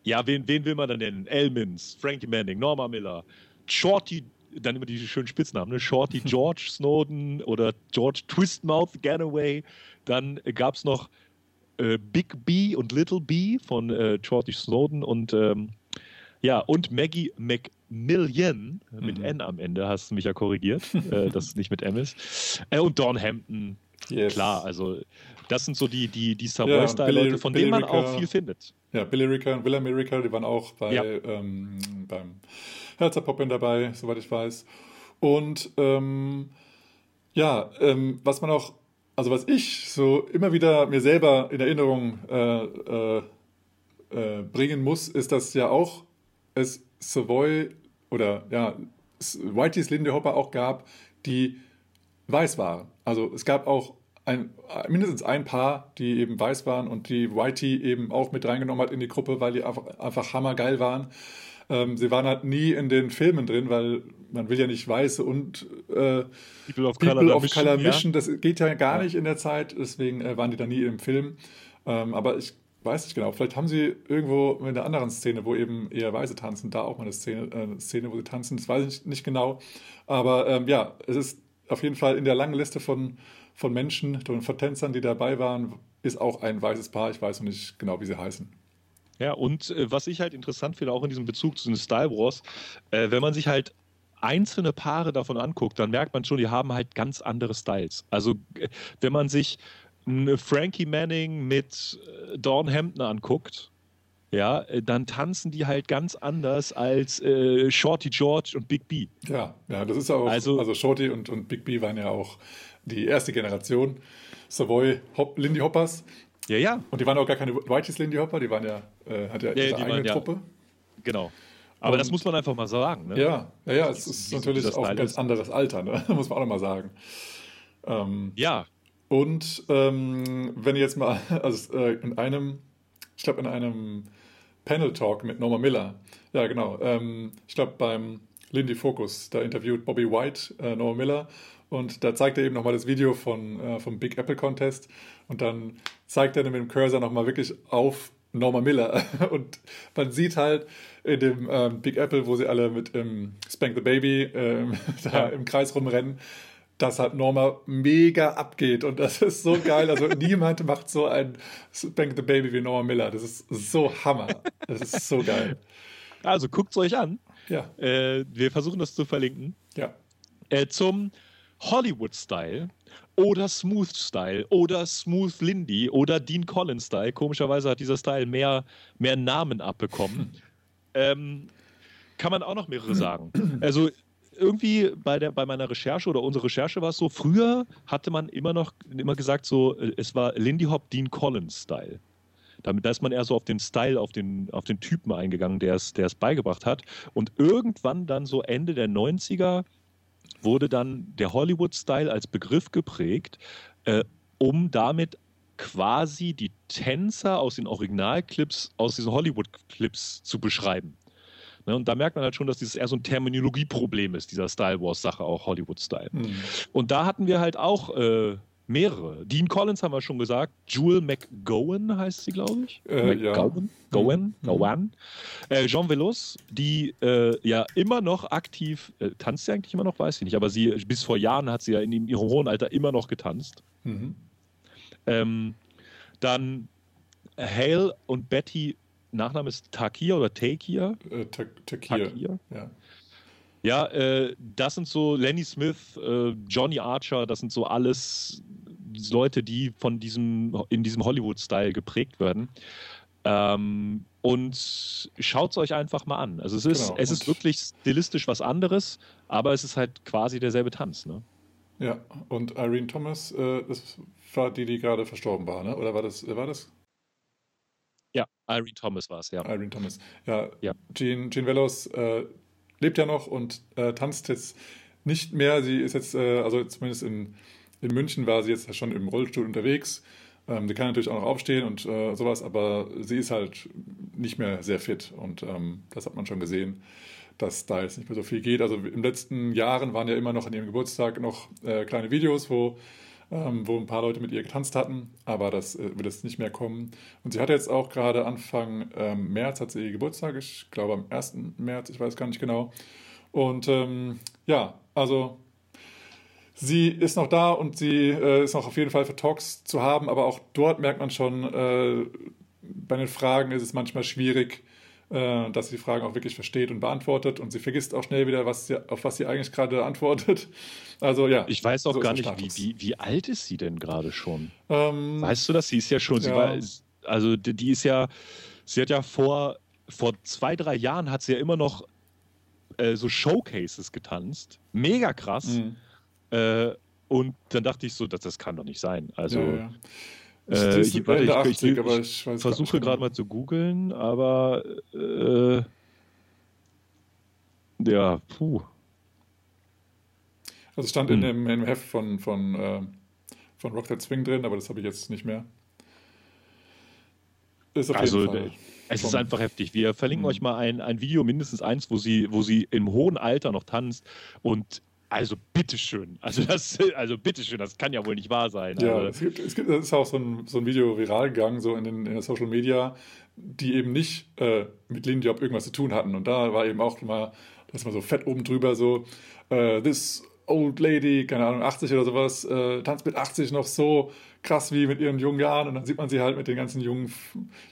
ja, wen, wen will man dann nennen? Elmins, Frankie Manning, Norma Miller, Shorty dann immer diese schönen Spitznamen, ne? Shorty George Snowden oder George Twistmouth Ganaway. Dann gab es noch äh, Big B und Little B von äh, Shorty Snowden und ähm, ja, und Maggie McMillian mit mhm. N am Ende, hast du mich ja korrigiert, äh, dass es nicht mit M ist. Äh, und Dawn Hampton, yes. klar, also das sind so die, die, die Savoy-Style-Leute, von Billy denen man Ricker, auch viel findet. Ja, Billy Ricker und Willem Ricker, die waren auch bei, ja. ähm, beim Herzerpoppen dabei, soweit ich weiß. Und ähm, ja, ähm, was man auch, also was ich so immer wieder mir selber in Erinnerung äh, äh, äh, bringen muss, ist, dass ja auch es Savoy oder ja, Whiteys Linde Hopper auch gab, die weiß waren. Also es gab auch ein, mindestens ein Paar, die eben weiß waren und die Whitey eben auch mit reingenommen hat in die Gruppe, weil die einfach, einfach hammergeil waren. Ähm, sie waren halt nie in den Filmen drin, weil man will ja nicht Weiße und äh, People of People Color, of mischen, Color mischen. Ja. Das geht ja gar ja. nicht in der Zeit, deswegen äh, waren die da nie im Film. Ähm, aber ich weiß nicht genau, vielleicht haben sie irgendwo in der anderen Szene, wo eben eher Weiße tanzen, da auch mal eine Szene, äh, eine Szene wo sie tanzen, das weiß ich nicht genau. Aber ähm, ja, es ist auf jeden Fall in der langen Liste von, von Menschen, von Tänzern, die dabei waren, ist auch ein weißes Paar. Ich weiß noch nicht genau, wie sie heißen. Ja, und äh, was ich halt interessant finde, auch in diesem Bezug zu den Style Wars, äh, wenn man sich halt einzelne Paare davon anguckt, dann merkt man schon, die haben halt ganz andere Styles. Also äh, wenn man sich Frankie Manning mit äh, Dawn Hampton anguckt, ja, äh, dann tanzen die halt ganz anders als äh, Shorty George und Big B. Ja, ja, das ist auch, also, also Shorty und, und Big B waren ja auch die erste Generation Savoy Hop, Lindy Hoppers. Ja, ja. Und die waren auch gar keine Whiteys Lindy Hopper, die waren ja, äh, hat ja, ja ihre eigene waren, Truppe. Ja. Genau. Aber und, das muss man einfach mal sagen. Ne? Ja, ja, ja, es ist natürlich auch ein ganz ist. anderes Alter, ne? muss man auch nochmal sagen. Ähm, ja. Und ähm, wenn ihr jetzt mal, also äh, in einem, ich glaube in einem Panel Talk mit Norma Miller, ja genau, ähm, ich glaube beim Lindy Focus, da interviewt Bobby White äh, Norma Miller und da zeigt er eben nochmal das Video von, äh, vom Big Apple Contest und dann zeigt er mit dem Cursor nochmal wirklich auf Norma Miller. Und man sieht halt in dem ähm, Big Apple, wo sie alle mit ähm, Spank the Baby ähm, da ja. im Kreis rumrennen, dass halt Norma mega abgeht. Und das ist so geil. Also niemand macht so ein Spank the Baby wie Norma Miller. Das ist so Hammer. Das ist so geil. Also guckt es euch an. Ja. Äh, wir versuchen das zu verlinken. Ja. Äh, zum Hollywood-Style oder Smooth-Style oder Smooth Lindy oder Dean Collins-Style. Komischerweise hat dieser Style mehr, mehr Namen abbekommen. ähm, kann man auch noch mehrere sagen. Also irgendwie bei, der, bei meiner Recherche oder unserer Recherche war es so, früher hatte man immer noch immer gesagt, so, es war Lindy Hop Dean Collins Style. Damit, da ist man eher so auf den Style, auf den, auf den Typen eingegangen, der es, der es beigebracht hat. Und irgendwann dann so Ende der 90er wurde dann der Hollywood-Style als Begriff geprägt, äh, um damit quasi die Tänzer aus den Originalclips, aus diesen Hollywood-Clips zu beschreiben. Ne, und da merkt man halt schon, dass dieses eher so ein Terminologieproblem ist, dieser Style Wars-Sache, auch Hollywood-Style. Mhm. Und da hatten wir halt auch äh, mehrere. Dean Collins haben wir schon gesagt. Jewel McGowan heißt sie, glaube ich. Äh, McGowan? Ja. Gowan? Mhm. Gowan. Äh, Jean Velos, die äh, ja immer noch aktiv, äh, tanzt sie eigentlich immer noch, weiß ich nicht, aber sie bis vor Jahren hat sie ja in ihrem hohen Alter immer noch getanzt. Mhm. Ähm, dann Hale und Betty Nachname ist Takir oder Takir? Äh, Takir. Ja. Ja, äh, das sind so Lenny Smith, äh, Johnny Archer, das sind so alles Leute, die von diesem, in diesem Hollywood-Style geprägt werden. Ähm, und schaut es euch einfach mal an. Also es ist, genau. es ist wirklich stilistisch was anderes, aber es ist halt quasi derselbe Tanz. Ne? Ja, und Irene Thomas, äh, das war die, die gerade verstorben war, ne? oder war das, war das ja, Irene Thomas war es, ja. Irene Thomas. Ja, ja. Jean, Jean Velos äh, lebt ja noch und äh, tanzt jetzt nicht mehr. Sie ist jetzt, äh, also zumindest in, in München war sie jetzt schon im Rollstuhl unterwegs. Ähm, sie kann natürlich auch noch aufstehen und äh, sowas, aber sie ist halt nicht mehr sehr fit und ähm, das hat man schon gesehen, dass da jetzt nicht mehr so viel geht. Also in den letzten Jahren waren ja immer noch an ihrem Geburtstag noch äh, kleine Videos, wo ähm, wo ein paar Leute mit ihr getanzt hatten, aber das äh, wird jetzt nicht mehr kommen. Und sie hat jetzt auch gerade Anfang ähm, März, hat sie ihr Geburtstag, ich glaube am 1. März, ich weiß gar nicht genau. Und ähm, ja, also sie ist noch da und sie äh, ist noch auf jeden Fall für Talks zu haben, aber auch dort merkt man schon, äh, bei den Fragen ist es manchmal schwierig, äh, dass sie die Fragen auch wirklich versteht und beantwortet und sie vergisst auch schnell wieder, was sie, auf was sie eigentlich gerade antwortet. Also ja. Ich weiß auch so gar nicht, wie, wie, wie alt ist sie denn gerade schon? Ähm, weißt du das? Sie ist ja schon, ja. War, also die, die ist ja, sie hat ja vor, vor zwei, drei Jahren hat sie ja immer noch äh, so Showcases getanzt. Mega krass. Mhm. Äh, und dann dachte ich so, das, das kann doch nicht sein. Also ja, ja. Äh, ich, warte, ich, 80, ich, ich ich versuche gerade mal zu googeln, aber äh, ja, puh. Also es stand Hm. in, dem, in dem Heft von, von, äh, von Rock That Swing drin, aber das habe ich jetzt nicht mehr. Ist Also, Es ist einfach heftig. Wir verlinken Mhm. euch mal ein, ein Video, mindestens eins, wo sie, wo sie im hohen Alter noch tanzt. Und also bitteschön. Also das, also bitteschön, das kann ja wohl nicht wahr sein. Ja, Also, es gibt, es gibt, es ist auch so ein, so ein Video viral gegangen, so in, den, in der Social Media, die eben nicht äh, mit Lindy Hop irgendwas zu tun hatten. Und da war eben auch mal, das war so fett oben drüber, so, äh, this old lady, keine Ahnung, 80 oder sowas, äh, tanzt mit 80 noch so krass wie mit ihren jungen Jahren. Und dann sieht man sie halt mit den ganzen jungen,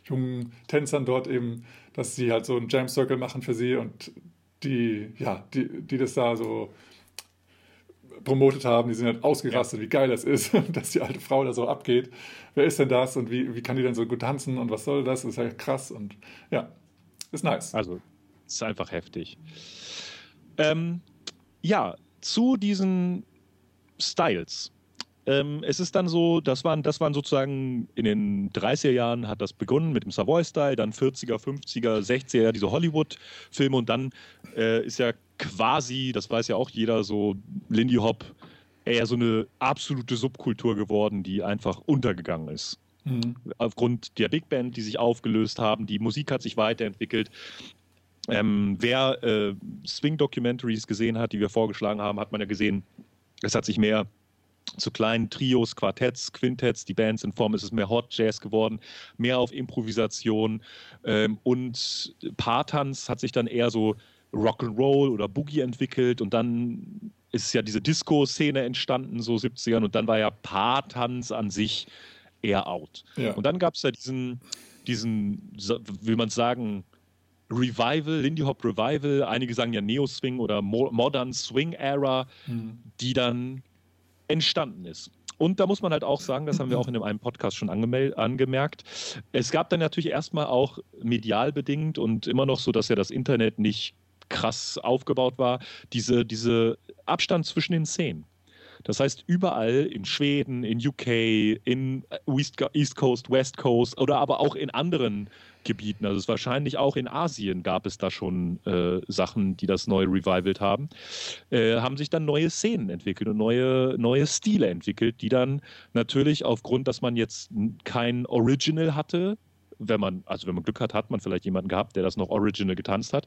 jungen Tänzern dort eben, dass sie halt so einen Jam Circle machen für sie und die, ja, die, die das da so promotet haben, die sind halt ausgerastet, wie geil das ist, dass die alte Frau da so abgeht. Wer ist denn das und wie, wie kann die denn so gut tanzen und was soll das? Das ist halt krass und ja, ist nice. also es ist einfach heftig. Ähm, ja, zu diesen Styles. Ähm, es ist dann so, das waren, das waren sozusagen in den 30er Jahren hat das begonnen mit dem Savoy-Style, dann 40er, 50er, 60er, diese Hollywood-Filme und dann äh, ist ja quasi, das weiß ja auch jeder, so Lindy Hop eher so eine absolute Subkultur geworden, die einfach untergegangen ist Mhm. aufgrund der Big Band, die sich aufgelöst haben. Die Musik hat sich weiterentwickelt. Ähm, wer äh, Swing-Documentaries gesehen hat, die wir vorgeschlagen haben, hat man ja gesehen, es hat sich mehr zu kleinen Trios, Quartetts, Quintetts, die Bands in Form, es ist mehr Hot Jazz geworden, mehr auf Improvisation ähm, und Paartanz hat sich dann eher so Rock'n'Roll oder Boogie entwickelt und dann ist ja diese Disco-Szene entstanden, so 70ern und dann war ja Paartanz an sich eher out. Ja. Und dann gab es ja diesen, diesen, will man sagen, Revival, Lindy Hop Revival, einige sagen ja Neo-Swing oder Mo Modern Swing Era, Mhm. die dann entstanden ist. Und da muss man halt auch sagen, das haben wir auch in dem einen Podcast schon angemerkt, es gab dann natürlich erstmal auch medial bedingt und immer noch so, dass ja das Internet nicht krass aufgebaut war, diese, diese Abstand zwischen den Szenen. Das heißt, überall in Schweden, in UK, in East Coast, West Coast oder aber auch in anderen Gebieten, also es wahrscheinlich auch in Asien gab es da schon äh, Sachen, die das neu revivalt haben, äh, haben sich dann neue Szenen entwickelt und neue, neue Stile entwickelt, die dann natürlich aufgrund, dass man jetzt kein Original hatte, wenn man, also wenn man Glück hat, hat man vielleicht jemanden gehabt, der das noch Original getanzt hat,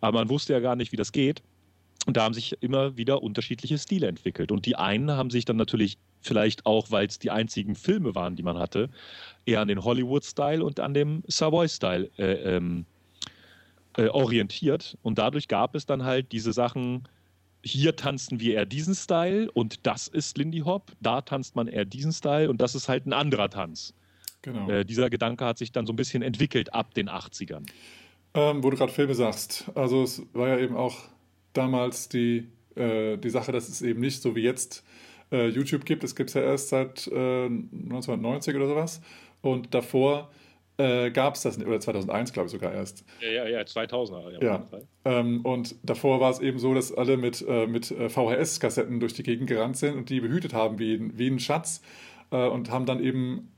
aber man wusste ja gar nicht, wie das geht. Und da haben sich immer wieder unterschiedliche Stile entwickelt. Und die einen haben sich dann natürlich vielleicht auch, weil es die einzigen Filme waren, die man hatte, eher an den Hollywood-Style und an dem Savoy-Style äh, ähm, äh, orientiert. Und dadurch gab es dann halt diese Sachen, hier tanzen wir eher diesen Style und das ist Lindy Hop, da tanzt man eher diesen Style und das ist halt ein anderer Tanz. Genau. Äh, dieser Gedanke hat sich dann so ein bisschen entwickelt ab den 80ern. Ähm, wo du gerade Filme sagst. Also es war ja eben auch damals die, äh, die Sache, dass es eben nicht so wie jetzt äh, YouTube gibt. Das gibt es ja erst seit äh, 1990 oder sowas. Und davor äh, gab es das nicht, oder 2001 glaube ich sogar erst. Ja, ja, ja, 2000er. Ja. Ähm, und davor war es eben so, dass alle mit, äh, mit äh, VHS-Kassetten durch die Gegend gerannt sind und die behütet haben wie, ein- wie ein Schatz äh, und haben dann eben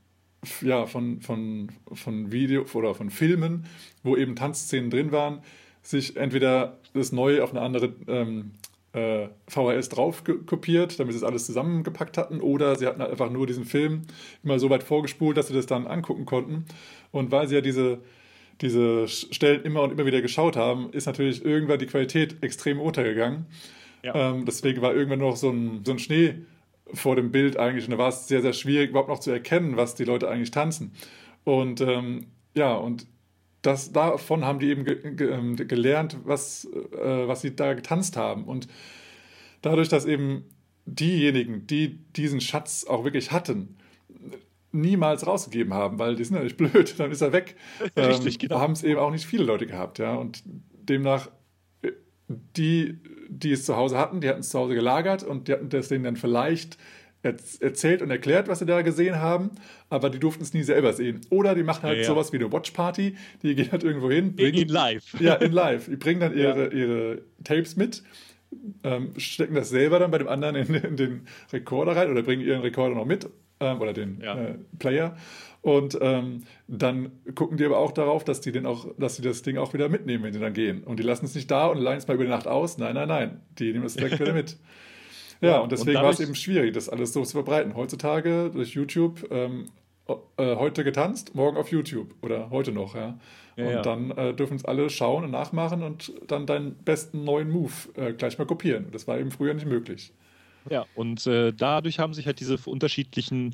ja, von, von, von Video oder von Filmen, wo eben Tanzszenen drin waren, sich entweder das Neue auf eine andere ähm, äh, VHS drauf kopiert, damit sie es alles zusammengepackt hatten, oder sie hatten halt einfach nur diesen Film immer so weit vorgespult, dass sie das dann angucken konnten. Und weil sie ja diese, diese Stellen immer und immer wieder geschaut haben, ist natürlich irgendwann die Qualität extrem untergegangen. Ja. Ähm, deswegen war irgendwann noch so ein, so ein Schnee vor dem Bild eigentlich und da war es sehr, sehr schwierig, überhaupt noch zu erkennen, was die Leute eigentlich tanzen. Und ähm, ja, und das, davon haben die eben ge ge ähm, gelernt, was, äh, was sie da getanzt haben. Und dadurch, dass eben diejenigen, die diesen Schatz auch wirklich hatten, niemals rausgegeben haben, weil die sind ja nicht blöd, dann ist er weg. Richtig, ähm, genau. Haben es eben auch nicht viele Leute gehabt, ja. Und demnach, äh, die, die es zu Hause hatten, die hatten es zu Hause gelagert und die hatten das denen dann vielleicht erzählt und erklärt, was sie da gesehen haben, aber die durften es nie selber sehen. Oder die machen halt ja, ja. sowas wie eine Watch Party, die gehen halt irgendwo hin. Bringen, in live. Ja, in live. Die bringen dann ihre, ja. ihre Tapes mit, ähm, stecken das selber dann bei dem anderen in, in, den Rekorder rein oder bringen ihren Rekorder noch mit ähm, oder den äh, Player. Und ähm, dann gucken die aber auch darauf, dass die, den auch, dass die das Ding auch wieder mitnehmen, wenn die dann gehen. Und die lassen es nicht da und leihen es mal über die Nacht aus. Nein, nein, nein. Die nehmen es direkt wieder mit. Ja, und deswegen war es eben schwierig, das alles so zu verbreiten. Heutzutage durch YouTube, ähm, äh, heute getanzt, morgen auf YouTube oder heute noch, ja. ja und ja. dann äh, dürfen es alle schauen und nachmachen und dann deinen besten neuen Move äh, gleich mal kopieren. Das war eben früher nicht möglich. Ja, und äh, dadurch haben sich halt diese unterschiedlichen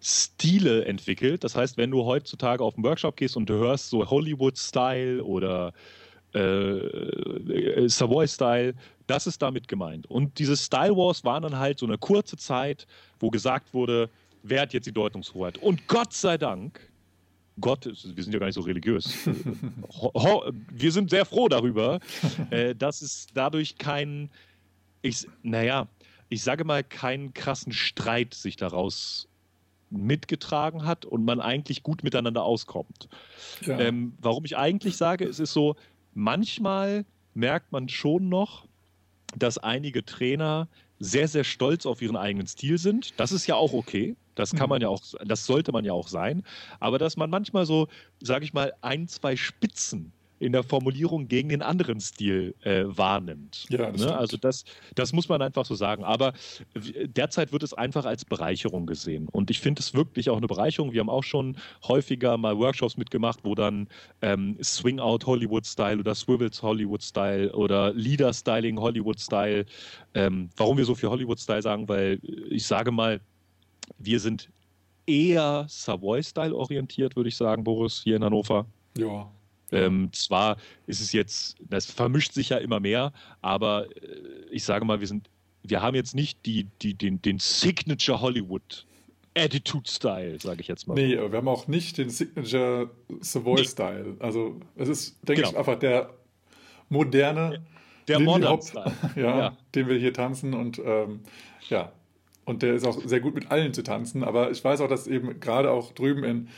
Stile entwickelt. Das heißt, wenn du heutzutage auf einen Workshop gehst und du hörst so Hollywood-Style oder äh, äh, Savoy-Style, das ist damit gemeint. Und diese Style Wars waren dann halt so eine kurze Zeit, wo gesagt wurde, wer hat jetzt die Deutungshoheit? Und Gott sei Dank, Gott, wir sind ja gar nicht so religiös, wir sind sehr froh darüber, äh, dass es dadurch kein, ich, naja, ich sage mal, keinen krassen Streit sich daraus mitgetragen hat und man eigentlich gut miteinander auskommt. Ja. Ähm, warum ich eigentlich sage, es ist so, manchmal merkt man schon noch, dass einige Trainer sehr, sehr stolz auf ihren eigenen Stil sind. Das ist ja auch okay. Das kann mhm. man ja auch, das sollte man ja auch sein. Aber dass man manchmal so, sage ich mal, ein, zwei Spitzen in der Formulierung gegen den anderen Stil äh, wahrnimmt. Ja, das ne? Also das, das muss man einfach so sagen. Aber derzeit wird es einfach als Bereicherung gesehen. Und ich finde es wirklich auch eine Bereicherung. Wir haben auch schon häufiger mal Workshops mitgemacht, wo dann ähm, Swing Out Hollywood Style oder Swivels Hollywood Style oder Leader Styling Hollywood Style. Ähm, warum wir so viel Hollywood Style sagen, weil ich sage mal, wir sind eher Savoy-Style orientiert, würde ich sagen, Boris, hier in Hannover. Ja, ähm, zwar ist es jetzt, das vermischt sich ja immer mehr, aber äh, ich sage mal, wir sind, wir haben jetzt nicht die, die, den, den Signature Hollywood Attitude-Style, sage ich jetzt mal. Nee, wir haben auch nicht den Signature Savoy-Style. Nee. Also es ist, denke genau. ich, einfach der moderne der moderne Style. Ja, ja, den wir hier tanzen und ähm, ja, und der ist auch sehr gut mit allen zu tanzen, aber ich weiß auch, dass eben gerade auch drüben in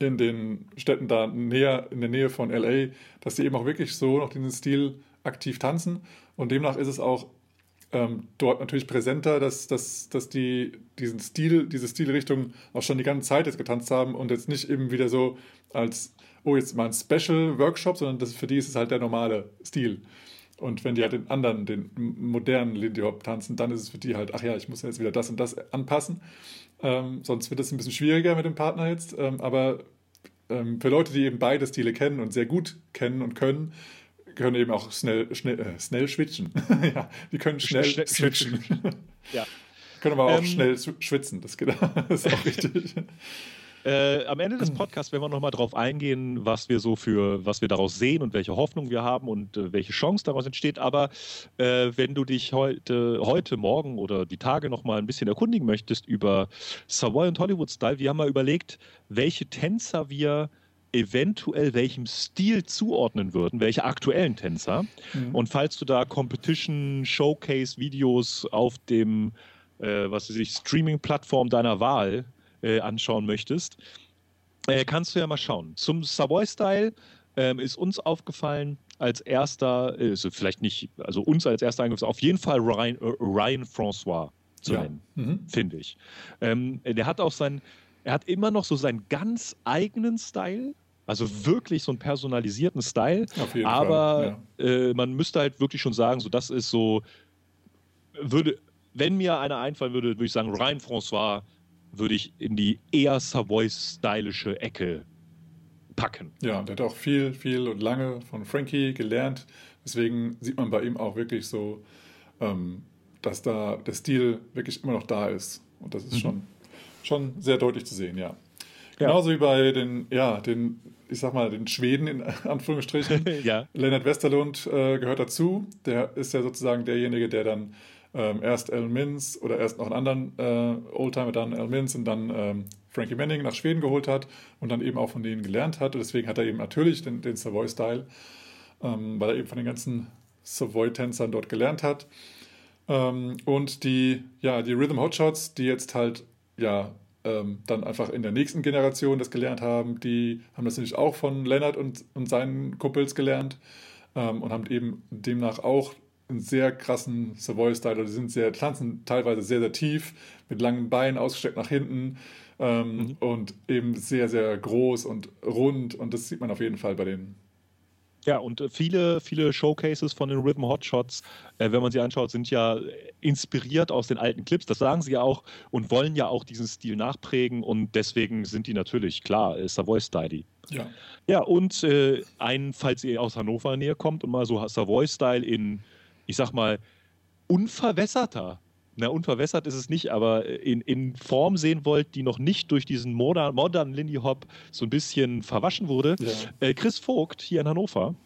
in den Städten da näher, in der Nähe von LA, dass die eben auch wirklich so noch diesen Stil aktiv tanzen. Und demnach ist es auch ähm, dort natürlich präsenter, dass, dass, dass die diesen Stil, diese Stilrichtung auch schon die ganze Zeit jetzt getanzt haben und jetzt nicht eben wieder so als, oh, jetzt mal ein Special-Workshop, sondern das, für die ist es halt der normale Stil. Und wenn die halt den anderen, den modernen Lindy Hop tanzen, dann ist es für die halt, ach ja, ich muss jetzt wieder das und das anpassen. Ähm, sonst wird es ein bisschen schwieriger mit dem Partner jetzt. Ähm, aber ähm, für Leute, die eben beide Stile kennen und sehr gut kennen und können, können eben auch schnell, schnell, äh, schnell switchen. ja, die können schnell, schnell switchen. ja. Können aber auch ähm, schnell schwitzen, das, geht, das ist auch richtig. Äh, am Ende des Podcasts werden wir nochmal drauf eingehen, was wir so für, was wir daraus sehen und welche Hoffnung wir haben und äh, welche Chance daraus entsteht. Aber äh, wenn du dich heute, heute, morgen oder die Tage nochmal ein bisschen erkundigen möchtest über Savoy und Hollywood Style, wir haben mal überlegt, welche Tänzer wir eventuell welchem Stil zuordnen würden, welche aktuellen Tänzer. Mhm. Und falls du da Competition, Showcase-Videos auf dem, äh, was weiß ich, Streaming-Plattform deiner Wahl äh, anschauen möchtest, äh, kannst du ja mal schauen. Zum Savoy-Style ähm, ist uns aufgefallen als erster, also vielleicht nicht, also uns als erster eingefallen, auf jeden Fall Ryan, äh, Ryan François zu ja. nennen, mhm. finde ich. Ähm, der hat auch sein, er hat immer noch so seinen ganz eigenen Style, also wirklich so einen personalisierten Style. aber ja. äh, man müsste halt wirklich schon sagen, so das ist so, würde, wenn mir einer einfallen würde, würde ich sagen, Ryan François würde ich in die eher Savoy-stylische Ecke packen. Ja, der hat auch viel, viel und lange von Frankie gelernt. Deswegen sieht man bei ihm auch wirklich so, ähm, dass da der Stil wirklich immer noch da ist. Und das ist mhm. schon, schon sehr deutlich zu sehen, ja. Genauso ja. wie bei den, ja, den, ich sag mal, den Schweden in Anführungsstrichen. ja. Lennart Westerlund äh, gehört dazu. Der ist ja sozusagen derjenige, der dann ähm, erst Al Mins oder erst noch einen anderen äh, Oldtimer, dann Al Mins und dann ähm, Frankie Manning nach Schweden geholt hat und dann eben auch von denen gelernt hat. Und deswegen hat er eben natürlich den, den Savoy-Style, ähm, weil er eben von den ganzen Savoy-Tänzern dort gelernt hat. Ähm, und die, ja, die Rhythm Hotshots, die jetzt halt, ja, ähm, dann einfach in der nächsten Generation das gelernt haben, die haben das natürlich auch von Leonard und, und seinen Kumpels gelernt ähm, und haben eben demnach auch einen sehr krassen Savoy-Style. Die sind sehr, tanzen teilweise sehr, sehr tief, mit langen Beinen ausgestreckt nach hinten ähm, mhm. und eben sehr, sehr groß und rund. Und das sieht man auf jeden Fall bei den ja, und äh, viele, viele Showcases von den Rhythm Hotshots, äh, wenn man sie anschaut, sind ja inspiriert aus den alten Clips. Das sagen sie ja auch und wollen ja auch diesen Stil nachprägen und deswegen sind die natürlich, klar, ist Savoy Style. Ja. Ja, und äh, ein, falls ihr aus Hannover näher kommt und mal so Savoy Style in, ich sag mal, unverwässerter na, unverwässert ist es nicht, aber in, in Form sehen wollt, die noch nicht durch diesen modern, modern Lindy Hop so ein bisschen verwaschen wurde. Ja. Äh, Chris Vogt hier in Hannover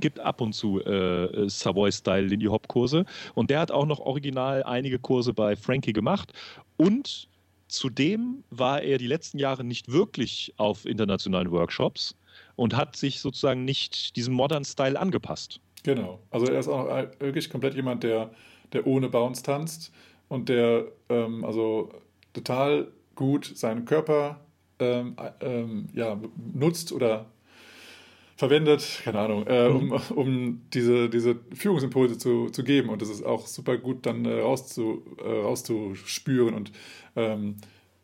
gibt ab und zu äh, Savoy-Style Lindy Hop Kurse und der hat auch noch original einige Kurse bei Frankie gemacht und zudem war er die letzten Jahre nicht wirklich auf internationalen Workshops und hat sich sozusagen nicht diesem modernen Style angepasst. Genau, also er ist auch wirklich komplett jemand, der der ohne Bounce tanzt und der ähm, also total gut seinen Körper ähm, ähm, ja, nutzt oder verwendet, keine Ahnung, äh, um, mhm. um diese, diese Führungsimpulse zu, zu geben. Und das ist auch super gut dann äh, rauszu, äh, rauszuspüren. Und ähm,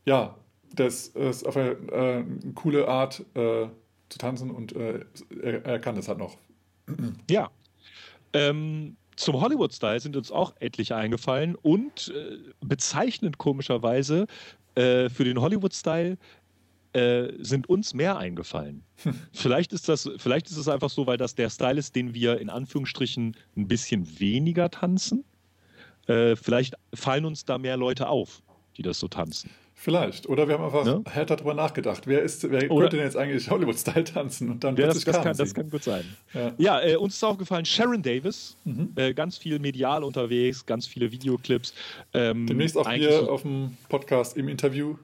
ja, das ist auf eine, äh, eine coole Art äh, zu tanzen und äh, er, er, kann das halt noch. Ja. Ähm, zum Hollywood-Style sind uns auch etliche eingefallen und äh, bezeichnend komischerweise äh, für den Hollywood-Style äh, sind uns mehr eingefallen. vielleicht ist das, vielleicht ist es einfach so, weil das der Style ist, den wir in Anführungsstrichen ein bisschen weniger tanzen. Äh, vielleicht fallen uns da mehr Leute auf, die das so tanzen. Vielleicht. Oder wir haben einfach ne? härter darüber nachgedacht. Wer, ist, wer könnte denn jetzt eigentlich Hollywood-Style tanzen? Und dann ja, das, das, kann, das kann gut sein. Ja, ja äh, uns ist aufgefallen, Sharon Davis, mhm. äh, ganz viel medial unterwegs, ganz viele Videoclips. Ähm, Demnächst auch hier so, auf dem Podcast im Interview.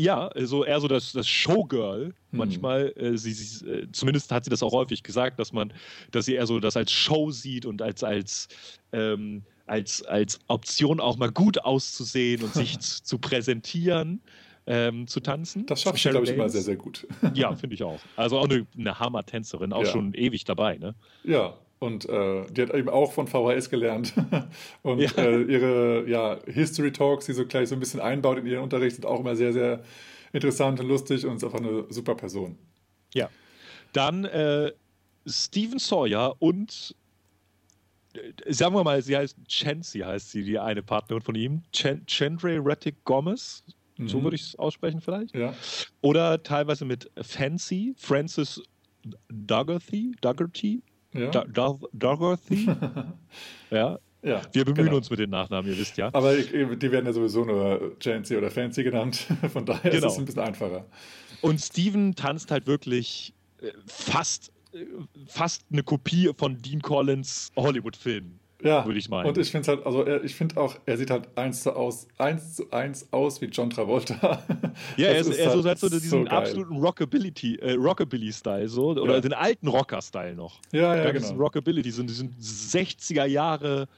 Ja, so eher so das, das Showgirl mhm. manchmal. Äh, sie, sie, äh, zumindest hat sie das auch häufig gesagt, dass man, dass sie eher so das als Show sieht und als, als ähm, als, als Option auch mal gut auszusehen und sich zu präsentieren. Ähm, zu tanzen. Das schafft sie, glaube ich, immer sehr, sehr gut. ja, finde ich auch. Also auch eine, eine Hammer-Tänzerin, auch ja. schon ewig dabei, ne? Ja, und äh, die hat eben auch von VHS gelernt. und ja. Äh, ihre ja, History Talks, die so gleich so ein bisschen einbaut in ihren Unterricht, sind auch immer sehr, sehr interessant und lustig und ist einfach eine super Person. Ja. Dann äh, Steven Sawyer und sagen wir mal, sie heißt Chancy, heißt sie, die eine Partnerin von ihm. Chen Chandre Rettig Gomez, mhm. so würde ich es aussprechen vielleicht. Ja. Oder teilweise mit Fancy, Francis Duggerty, Duggerty, ja. Duggerty. ja. Ja, wir bemühen genau. uns mit den Nachnamen, ihr wisst ja. Aber die werden ja sowieso nur Chancy oder Fancy genannt. Von daher genau. ist es ein bisschen einfacher. Und Steven tanzt halt wirklich äh, fast fast eine Kopie von Dean Collins Hollywood-Filmen. Ja, würde ich meinen. Und ich finde halt, also er, ich finde auch, er sieht halt eins zu, aus, eins zu eins aus wie John Travolta. Ja, er, ist, er halt so, so diesen so absoluten Rockabilly, äh, Rockabilly-Style, so, oder ja. den alten Rocker-Style noch. Ja, ja, genau. Rockabilly, diesen, diesen 60er Jahre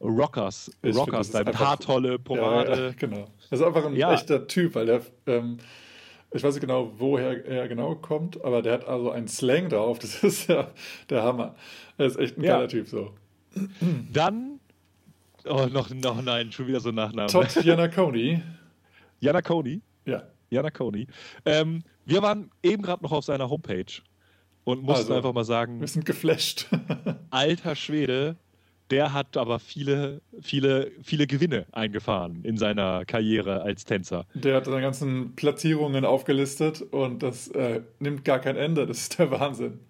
Rockers, Rocker-Style, mit Haartolle, Porade. Ja, ja, genau. Das ist einfach ein echter Typ, weil der ähm, ich weiß nicht genau, woher er genau kommt, aber der hat also einen Slang drauf. Das ist ja der Hammer. Er ist echt ein ja. geiler Typ so. Dann, oh, noch, noch nein, schon wieder so ein Nachname. Todd Yanakoni. Yanakoni? Ja. Yanakoni. Ähm, wir waren eben gerade noch auf seiner Homepage und mussten also, einfach mal sagen: Wir sind geflasht. alter Schwede, der hat aber viele, viele, viele Gewinne eingefahren in seiner Karriere als Tänzer. Der hat seine ganzen Platzierungen aufgelistet und das äh, nimmt gar kein Ende. Das ist der Wahnsinn.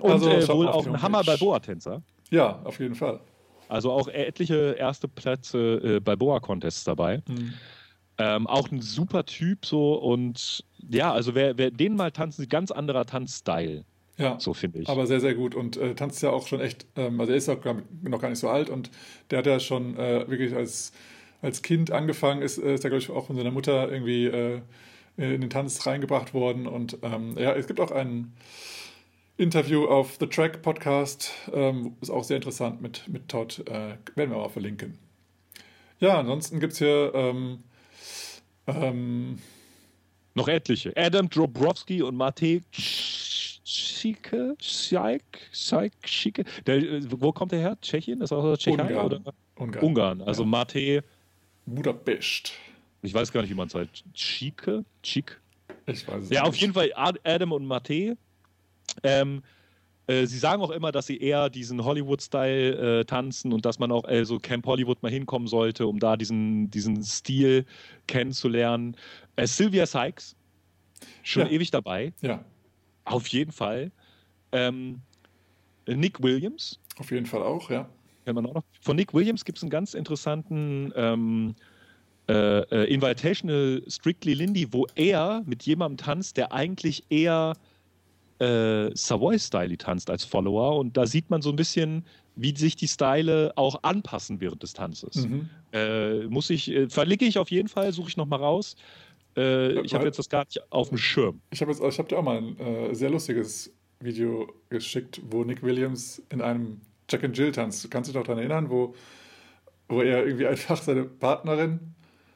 Und also, äh, wohl auch ein Hammer bei Boa-Tänzer. Ja, auf jeden Fall. Also auch etliche erste Plätze äh, bei Boa-Contests dabei. Mhm. Ähm, auch ein super Typ so und ja, also wer, wer den mal tanzen, ganz anderer Tanzstyle. Ja, so finde ich. Aber sehr, sehr gut und äh, tanzt ja auch schon echt, ähm, also er ist auch noch gar nicht so alt und der hat ja schon äh, wirklich als, als Kind angefangen, ist, ist ja, glaube ich, auch von seiner Mutter irgendwie äh, in den Tanz reingebracht worden und ähm, ja, es gibt auch ein Interview auf The Track Podcast, ähm, ist auch sehr interessant mit, mit Todd, äh, werden wir mal verlinken. Ja, ansonsten gibt es hier ähm, ähm, noch etliche. Adam Drobrowski und Scheik, Schike. Der, äh, wo kommt der her? Tschechien? Ist auch Tschechien Ungarn. oder? Ungarn. Ungarn. Also ja. Mate. Budapest. Ich weiß gar nicht, wie man es sagt. Schike? Schick? Ich weiß es Ja, nicht. auf jeden Fall Adam und Mate. Ähm, äh, sie sagen auch immer, dass sie eher diesen Hollywood-Style äh, tanzen und dass man auch äh, so Camp Hollywood mal hinkommen sollte, um da diesen, diesen Stil kennenzulernen. Äh, Sylvia Sykes, schon Ja. ewig dabei. Ja, Auf jeden Fall. Ähm, Nick Williams, auf jeden Fall auch, ja. kennt man auch noch. Von Nick Williams gibt es einen ganz interessanten ähm, äh, äh, Invitational Strictly Lindy, wo er mit jemandem tanzt, der eigentlich eher äh, Savoy-Style tanzt als Follower. Und da sieht man so ein bisschen, wie sich die Style auch anpassen während des Tanzes. Mhm. Äh, muss ich, äh, verlinke ich auf jeden Fall, suche ich nochmal raus. Äh, ich habe weil- jetzt das gar nicht auf dem Schirm. Ich habe hab dir auch mal ein äh, sehr lustiges Video geschickt, wo Nick Williams in einem Jack and Jill tanzt. Du kannst dich noch daran erinnern, wo, wo er irgendwie einfach seine Partnerin,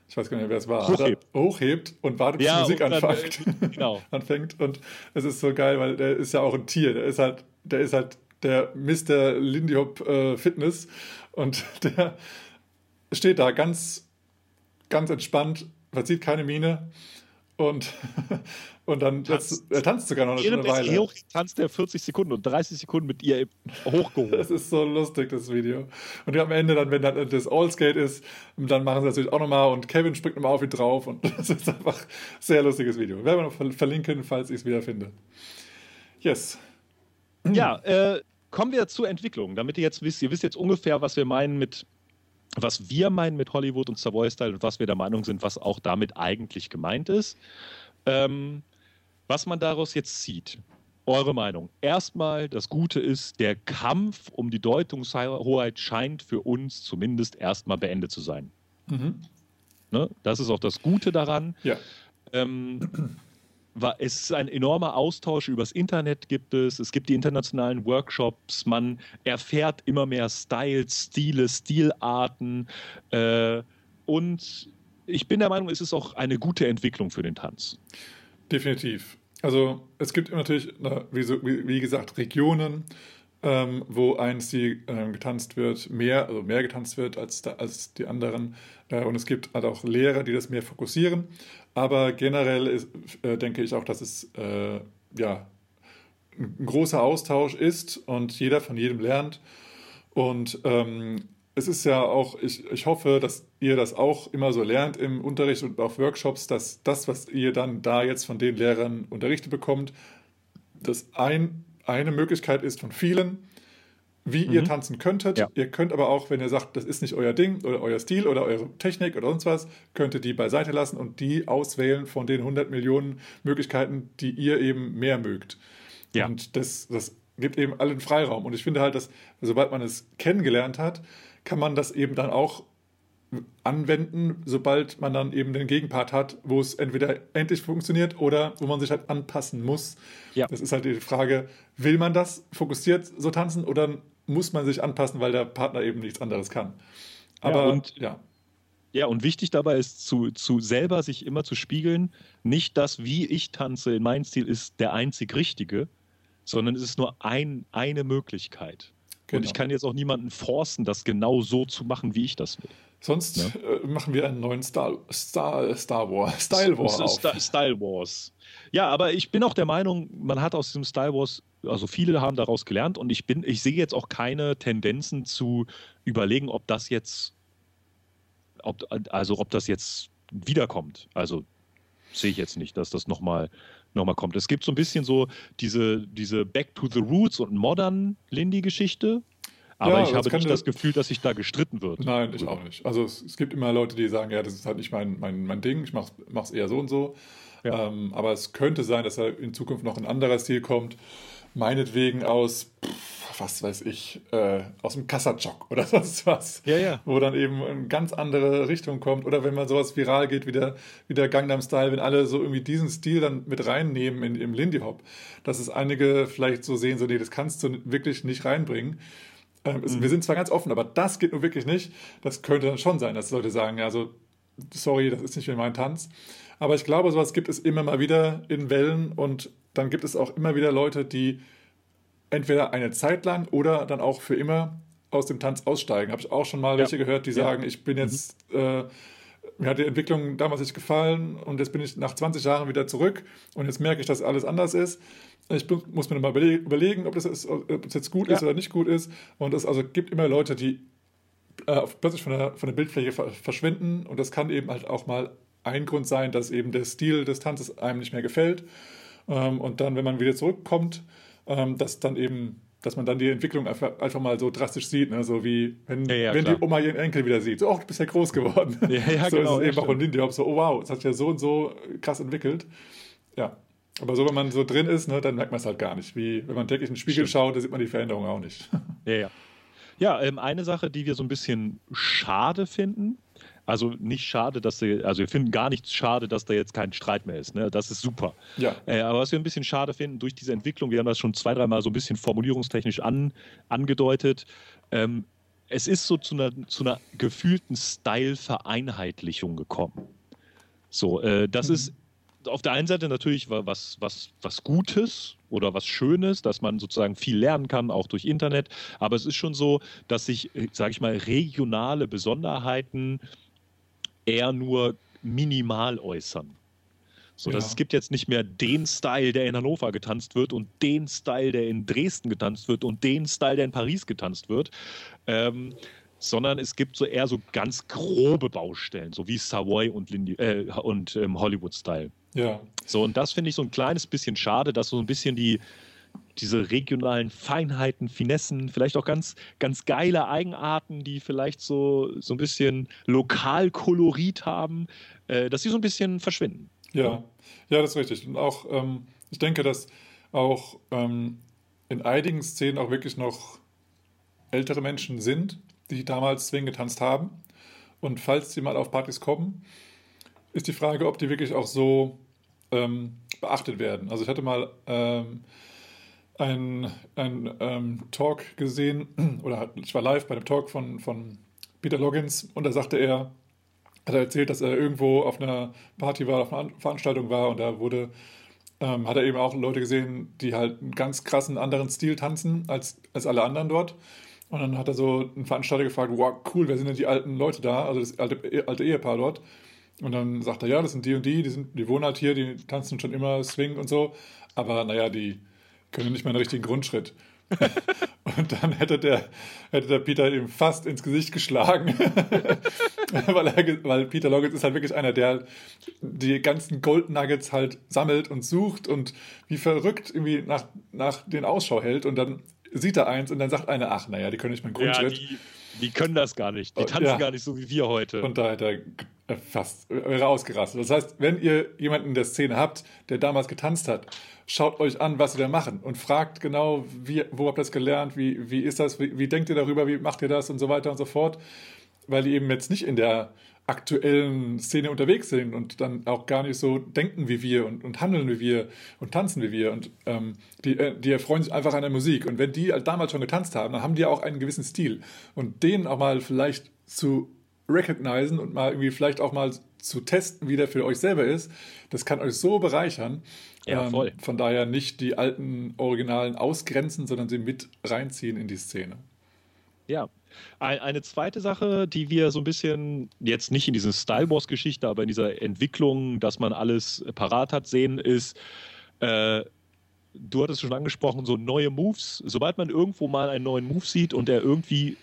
ich weiß gar nicht mehr, wer es war, Hochhebt. hochhebt und wartet, bis Ja, die Musik und dann, anfängt. äh, genau. anfängt. Und es ist so geil, weil der ist ja auch ein Tier. Der ist halt, der ist halt der Mr. Lindy Hop äh, Fitness und der steht da ganz, ganz entspannt, verzieht keine Miene und, und dann Tanzt. er tanzt sogar noch eine, Während Weile. hoch tanzt er 40 Sekunden und 30 Sekunden mit ihr hochgehoben. Das ist so lustig, das Video. Und am Ende, dann, wenn dann das All-Skate ist, dann machen sie natürlich auch nochmal und Kevin springt nochmal auf ihn drauf und das ist einfach ein sehr lustiges Video. Werden wir noch ver- verlinken, falls ich es wieder finde. Yes. Ja, äh, kommen wir zur Entwicklung, damit ihr jetzt wisst, ihr wisst jetzt ungefähr, was wir meinen mit, was wir meinen mit Hollywood und Savoy Style und was wir der Meinung sind, was auch damit eigentlich gemeint ist. Ähm, was man daraus jetzt zieht. Eure Meinung. Erstmal, das Gute ist, der Kampf um die Deutungshoheit scheint für uns zumindest erstmal beendet zu sein. Mhm. Ne? Das ist auch das Gute daran. Ja. Ähm, es ist ein enormer Austausch übers Internet gibt es, es gibt die internationalen Workshops, man erfährt immer mehr Styles, Stile, Stilarten äh, und ich bin der Meinung, es ist auch eine gute Entwicklung für den Tanz. Definitiv. Also es gibt natürlich, na, wie, so, wie, wie gesagt, Regionen, ähm, wo ein Stil ähm, getanzt wird, mehr, also mehr getanzt wird als, da, als die anderen. Äh, und es gibt halt auch Lehrer, die das mehr fokussieren. Aber generell ist, äh, denke ich auch, dass es äh, ja, ein großer Austausch ist und jeder von jedem lernt. Und ähm, es ist ja auch, ich, ich hoffe, dass ihr das auch immer so lernt im Unterricht und auf Workshops, dass das, was ihr dann da jetzt von den Lehrern unterrichtet bekommt, das ein, eine Möglichkeit ist von vielen, wie ihr Mhm. tanzen könntet. Ja. Ihr könnt aber auch, wenn ihr sagt, das ist nicht euer Ding oder euer Stil oder eure Technik oder sonst was, könnt ihr die beiseite lassen und die auswählen von den 100 Millionen Möglichkeiten, die ihr eben mehr mögt. Ja. Und das, das gibt eben allen Freiraum. Und ich finde halt, dass sobald man es kennengelernt hat, kann man das eben dann auch anwenden, sobald man dann eben den Gegenpart hat, wo es entweder endlich funktioniert oder wo man sich halt anpassen muss. Ja. Das ist halt die Frage, will man das fokussiert so tanzen oder muss man sich anpassen, weil der Partner eben nichts anderes kann? Aber und- ja, Ja, und wichtig dabei ist, zu, zu selber sich immer zu spiegeln, nicht das, wie ich tanze in meinem Stil, ist der einzig Richtige, sondern es ist nur ein, eine Möglichkeit. Und Genau. ich kann jetzt auch niemanden forcen, das genau so zu machen, wie ich das will. sonst Ja. äh, machen wir einen neuen Star, Star, Star War, Style War Es ist auf. Sta- Style Wars. Ja, aber ich bin auch der Meinung, man hat aus diesem Style Wars, also viele haben daraus gelernt und ich bin, ich sehe jetzt auch keine Tendenzen zu überlegen, ob das jetzt, ob, also ob das jetzt wiederkommt. Also sehe ich jetzt nicht, dass das nochmal noch mal kommt. Es gibt so ein bisschen so diese, diese Back to the Roots und Modern Lindy-Geschichte. Aber Ja, ich habe nicht das Gefühl, dass sich da gestritten wird. Nein, ich auch nicht. Also es, es gibt immer Leute, die sagen, ja, das ist halt nicht mein, mein, mein Ding, ich mache es eher so und so. Ja. Ähm, aber es könnte sein, dass da in Zukunft noch ein anderer Stil kommt. Meinetwegen aus, pff, was weiß ich, äh, aus dem Kassajok oder sonst was. Ja, ja. Wo dann eben in ganz andere Richtung kommt. Oder wenn man sowas viral geht wie der, wie der Gangnam Style, wenn alle so irgendwie diesen Stil dann mit reinnehmen in, im Lindy Hop, dass es einige vielleicht so sehen, so, nee, das kannst du wirklich nicht reinbringen. Ähm, mhm. Wir sind zwar ganz offen, aber das geht nun wirklich nicht. Das könnte dann schon sein, dass Leute sagen, ja, so, sorry, das ist nicht mehr mein Tanz. Aber ich glaube, sowas gibt es immer mal wieder in Wellen und dann gibt es auch immer wieder Leute, die entweder eine Zeit lang oder dann auch für immer aus dem Tanz aussteigen. Habe ich auch schon mal ja. welche gehört, die ja. sagen, ich bin jetzt, mhm. äh, mir hat die Entwicklung damals nicht gefallen und jetzt bin ich nach 20 Jahren wieder zurück und jetzt merke ich, dass alles anders ist. Ich muss mir mal überlegen, ob das, ist, ob das jetzt gut ja. ist oder nicht gut ist. Und es also gibt immer Leute, die äh, plötzlich von der, von der Bildfläche verschwinden und das kann eben halt auch mal ein Grund sein, dass eben der Stil des Tanzes einem nicht mehr gefällt. Ähm, und dann, wenn man wieder zurückkommt, ähm, dass dann eben, dass man dann die Entwicklung einfach, mal so drastisch sieht, ne? so wie wenn, ja, ja, wenn die Oma ihren Enkel wieder sieht. So, oh, du bist ja groß geworden. Ja, ja, so genau, ist es eben auch in Lindy Hop so, oh wow, es hat sich ja so und so krass entwickelt. Ja. Aber so, wenn man so drin ist, ne, dann merkt man es halt gar nicht. Wie wenn man täglich in den Spiegel stimmt. schaut, da sieht man die Veränderung auch nicht. Ja, ja. Ja, ähm, eine Sache, die wir so ein bisschen schade finden, also nicht schade, dass sie, also wir finden gar nichts schade, dass da jetzt kein Streit mehr ist. Ne? Das ist super. Ja. Äh, aber was wir ein bisschen schade finden durch diese Entwicklung, wir haben das schon zwei, dreimal so ein bisschen formulierungstechnisch an, angedeutet. Ähm, es ist so zu einer, zu einer gefühlten Style-Vereinheitlichung gekommen. So, äh, das mhm. ist auf der einen Seite natürlich was, was, was Gutes oder was Schönes, dass man sozusagen viel lernen kann, auch durch Internet. Aber es ist schon so, dass sich, äh, sage ich mal, regionale Besonderheiten eher nur minimal äußern. So, ja. dass es gibt jetzt nicht mehr den Style, der in Hannover getanzt wird und den Style, der in Dresden getanzt wird und den Style, der in Paris getanzt wird, ähm, sondern es gibt so eher so ganz grobe Baustellen, so wie Savoy und, Lindy, äh, und ähm, Hollywood-Style. Ja. So, und das finde ich so ein kleines bisschen schade, dass so ein bisschen die, diese regionalen Feinheiten, Finessen, vielleicht auch ganz, ganz geile Eigenarten, die vielleicht so, so ein bisschen Lokalkolorit haben, äh, dass sie so ein bisschen verschwinden. Ja, ja, das ist richtig. Und auch, ähm, ich denke, dass auch ähm, in einigen Szenen auch wirklich noch ältere Menschen sind, die damals Swing getanzt haben. Und falls sie mal auf Partys kommen, ist die Frage, ob die wirklich auch so ähm, beachtet werden. Also ich hatte mal ähm, einen ähm, Talk gesehen, oder ich war live bei einem Talk von, von Peter Loggins und da sagte er, hat er erzählt, dass er irgendwo auf einer Party war, auf einer Veranstaltung war und da wurde, ähm, hat er eben auch Leute gesehen, die halt einen ganz krassen anderen Stil tanzen als, als alle anderen dort. Und dann hat er so einen Veranstalter gefragt, wow, cool, wer sind denn die alten Leute da, also das alte, alte Ehepaar dort. Und dann sagt er, ja, das sind die und die, die, sind, die wohnen halt hier, die tanzen schon immer Swing und so. Aber naja, die können nicht mal einen richtigen Grundschritt. und dann hätte der, hätte der Peter ihm fast ins Gesicht geschlagen. weil, er, weil Peter Loggins ist halt wirklich einer, der die ganzen Gold Nuggets halt sammelt und sucht und wie verrückt irgendwie nach, nach den Ausschau hält. Und dann sieht er eins und dann sagt einer, ach, naja, die können nicht meinen Grundschritt. Ja, die, die, können das gar nicht. Die tanzen ja. gar nicht so wie wir heute. Und da hätte er fast wäre ausgerastet. Das heißt, wenn ihr jemanden in der Szene habt, der damals getanzt hat, schaut euch an, was sie da machen und fragt genau, wie, wo habt ihr das gelernt, wie, wie ist das, wie, wie denkt ihr darüber, wie macht ihr das und so weiter und so fort. Weil die eben jetzt nicht in der aktuellen Szene unterwegs sind und dann auch gar nicht so denken wie wir und, und handeln wie wir und tanzen wie wir. Und ähm, die, äh, die erfreuen sich einfach an der Musik. Und wenn die halt damals schon getanzt haben, dann haben die auch einen gewissen Stil. Und den auch mal vielleicht zu recognizen und mal irgendwie vielleicht auch mal zu testen, wie der für euch selber ist, das kann euch so bereichern. Ja, ähm, voll. Ähm, von daher nicht die alten Originalen ausgrenzen, sondern sie mit reinziehen in die Szene. Ja, eine zweite Sache, die wir so ein bisschen jetzt nicht in dieser Style Wars Geschichte, aber in dieser Entwicklung, dass man alles parat hat, sehen, ist, äh, du hattest schon angesprochen, so neue Moves. Sobald man irgendwo mal einen neuen Move sieht und der irgendwie,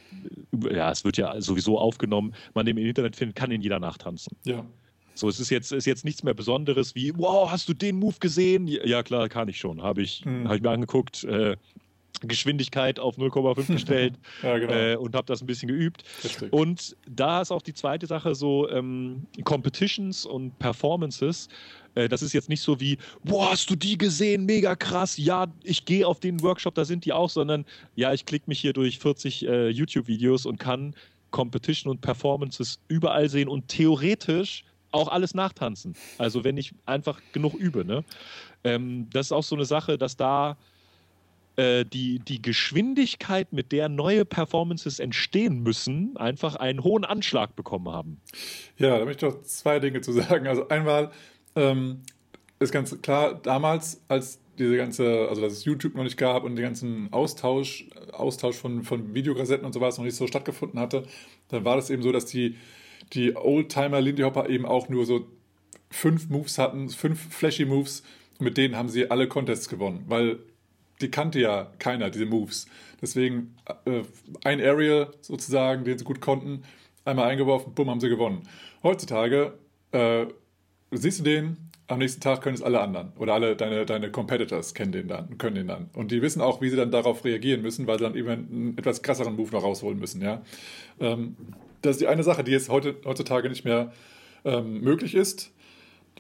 ja, es wird ja sowieso aufgenommen, man den im Internet findet, kann ihn jeder nachtanzen. Ja. So, es ist jetzt, ist jetzt nichts mehr Besonderes wie, wow, hast du den Move gesehen? Ja, klar, kann ich schon. Habe ich, mhm. hab ich mir angeguckt. Äh, Geschwindigkeit auf 0,5 gestellt ja, genau. äh, und habe das ein bisschen geübt. Richtig. Und da ist auch die zweite Sache so ähm, Competitions und Performances. Äh, das ist jetzt nicht so wie, boah, hast du die gesehen? Mega krass. Ja, ich gehe auf den Workshop, da sind die auch, sondern ja, ich klicke mich hier durch 40 äh, YouTube-Videos und kann Competition und Performances überall sehen und theoretisch auch alles nachtanzen. Also wenn ich einfach genug übe. Ne? Ähm, das ist auch so eine Sache, dass da äh, die, die Geschwindigkeit, mit der neue Performances entstehen müssen, einfach einen hohen Anschlag bekommen haben. Ja, da möchte ich doch zwei Dinge zu sagen. Also einmal ähm, ist ganz klar, damals, als diese ganze, also dass es YouTube noch nicht gab und den ganzen Austausch, Austausch von, von Videokassetten und sowas noch nicht so stattgefunden hatte, dann war das eben so, dass die, die Oldtimer Lindy Hopper eben auch nur so fünf Moves hatten, fünf flashy Moves, und mit denen haben sie alle Contests gewonnen, weil die kannte ja keiner, diese Moves. Deswegen äh, ein Area sozusagen, den sie gut konnten, einmal eingeworfen, bumm, haben sie gewonnen. Heutzutage äh, siehst du den, am nächsten Tag können es alle anderen oder alle deine, deine Competitors kennen den dann, können den dann. Und die wissen auch, wie sie dann darauf reagieren müssen, weil sie dann eben einen etwas krasseren Move noch rausholen müssen. Ja? Ähm, das ist die eine Sache, die jetzt heute, heutzutage nicht mehr ähm, möglich ist.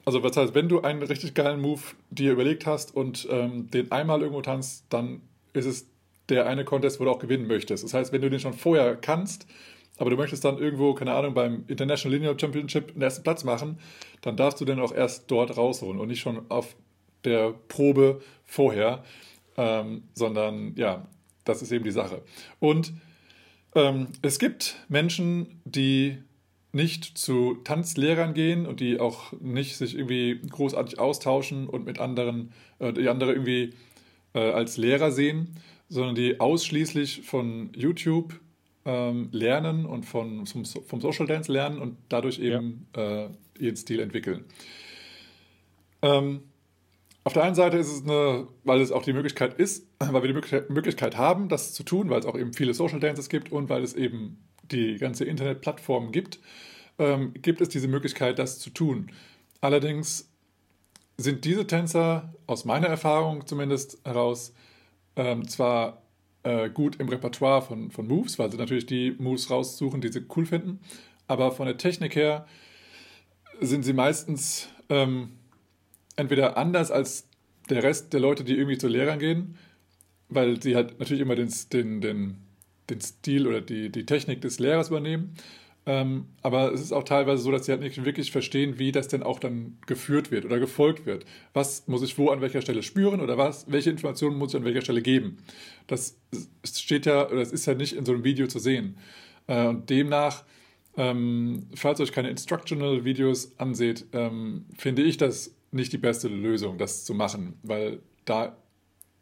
Also was heißt, wenn du einen richtig geilen Move dir überlegt hast und ähm, den einmal irgendwo tanzt, dann ist es der eine Contest, wo du auch gewinnen möchtest. Das heißt, wenn du den schon vorher kannst, aber du möchtest dann irgendwo, keine Ahnung, beim International Linear Championship den ersten Platz machen, dann darfst du den auch erst dort rausholen und nicht schon auf der Probe vorher, ähm, sondern ja, das ist eben die Sache. Und ähm, es gibt Menschen, die nicht zu Tanzlehrern gehen und die auch nicht sich irgendwie großartig austauschen und mit anderen, äh, die andere irgendwie äh, als Lehrer sehen, sondern die ausschließlich von YouTube ähm, lernen und von, vom, vom, Social Dance lernen und dadurch eben ja. äh, ihren Stil entwickeln. Ähm, auf der einen Seite ist es eine, weil es auch die Möglichkeit ist, weil wir die Möglichkeit haben, das zu tun, weil es auch eben viele Social Dances gibt und weil es eben die ganze Internetplattform gibt, ähm, gibt es diese Möglichkeit, das zu tun. Allerdings sind diese Tänzer aus meiner Erfahrung zumindest heraus ähm, zwar äh, gut im Repertoire von, von Moves, weil sie natürlich die Moves raussuchen, die sie cool finden, aber von der Technik her sind sie meistens ähm, entweder anders als der Rest der Leute, die irgendwie zu Lehrern gehen, weil sie halt natürlich immer den, den, den den Stil oder die, die Technik des Lehrers übernehmen. Ähm, aber es ist auch teilweise so, dass sie halt nicht wirklich verstehen, wie das denn auch dann geführt wird oder gefolgt wird. Was muss ich wo an welcher Stelle spüren oder was, welche Informationen muss ich an welcher Stelle geben? Das steht ja, oder das ist ja nicht in so einem Video zu sehen. Äh, und demnach, ähm, falls euch keine Instructional-Videos anseht, ähm, finde ich das nicht die beste Lösung, das zu machen, weil da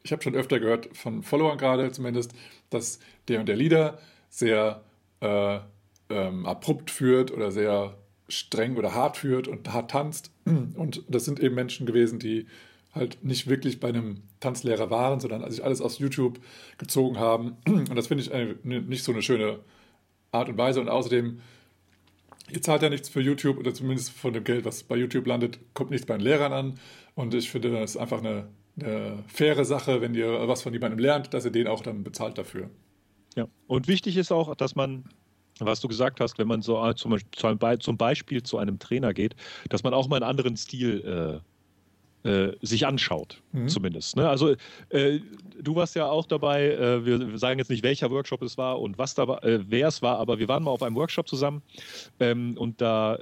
ich habe schon öfter gehört von Followern gerade zumindest, dass der und der Leader sehr äh, ähm, abrupt führt oder sehr streng oder hart führt und hart tanzt. Und das sind eben Menschen gewesen, die halt nicht wirklich bei einem Tanzlehrer waren, sondern sich alles aus YouTube gezogen haben. Und das finde ich eine, nicht so eine schöne Art und Weise. Und außerdem, ihr zahlt ja nichts für YouTube oder zumindest von dem Geld, was bei YouTube landet, kommt nichts bei den Lehrern an. Und ich finde, das ist einfach eine eine faire Sache, wenn ihr was von jemandem lernt, dass ihr den auch dann bezahlt dafür. Ja, und wichtig ist auch, dass man, was du gesagt hast, wenn man so zum, zum Beispiel zu einem Trainer geht, dass man auch mal einen anderen Stil äh, äh, sich anschaut, mhm. zumindest. Ne? Also äh, du warst ja auch dabei, äh, wir sagen jetzt nicht, welcher Workshop es war und was da äh, wer es war, aber wir waren mal auf einem Workshop zusammen ähm, und da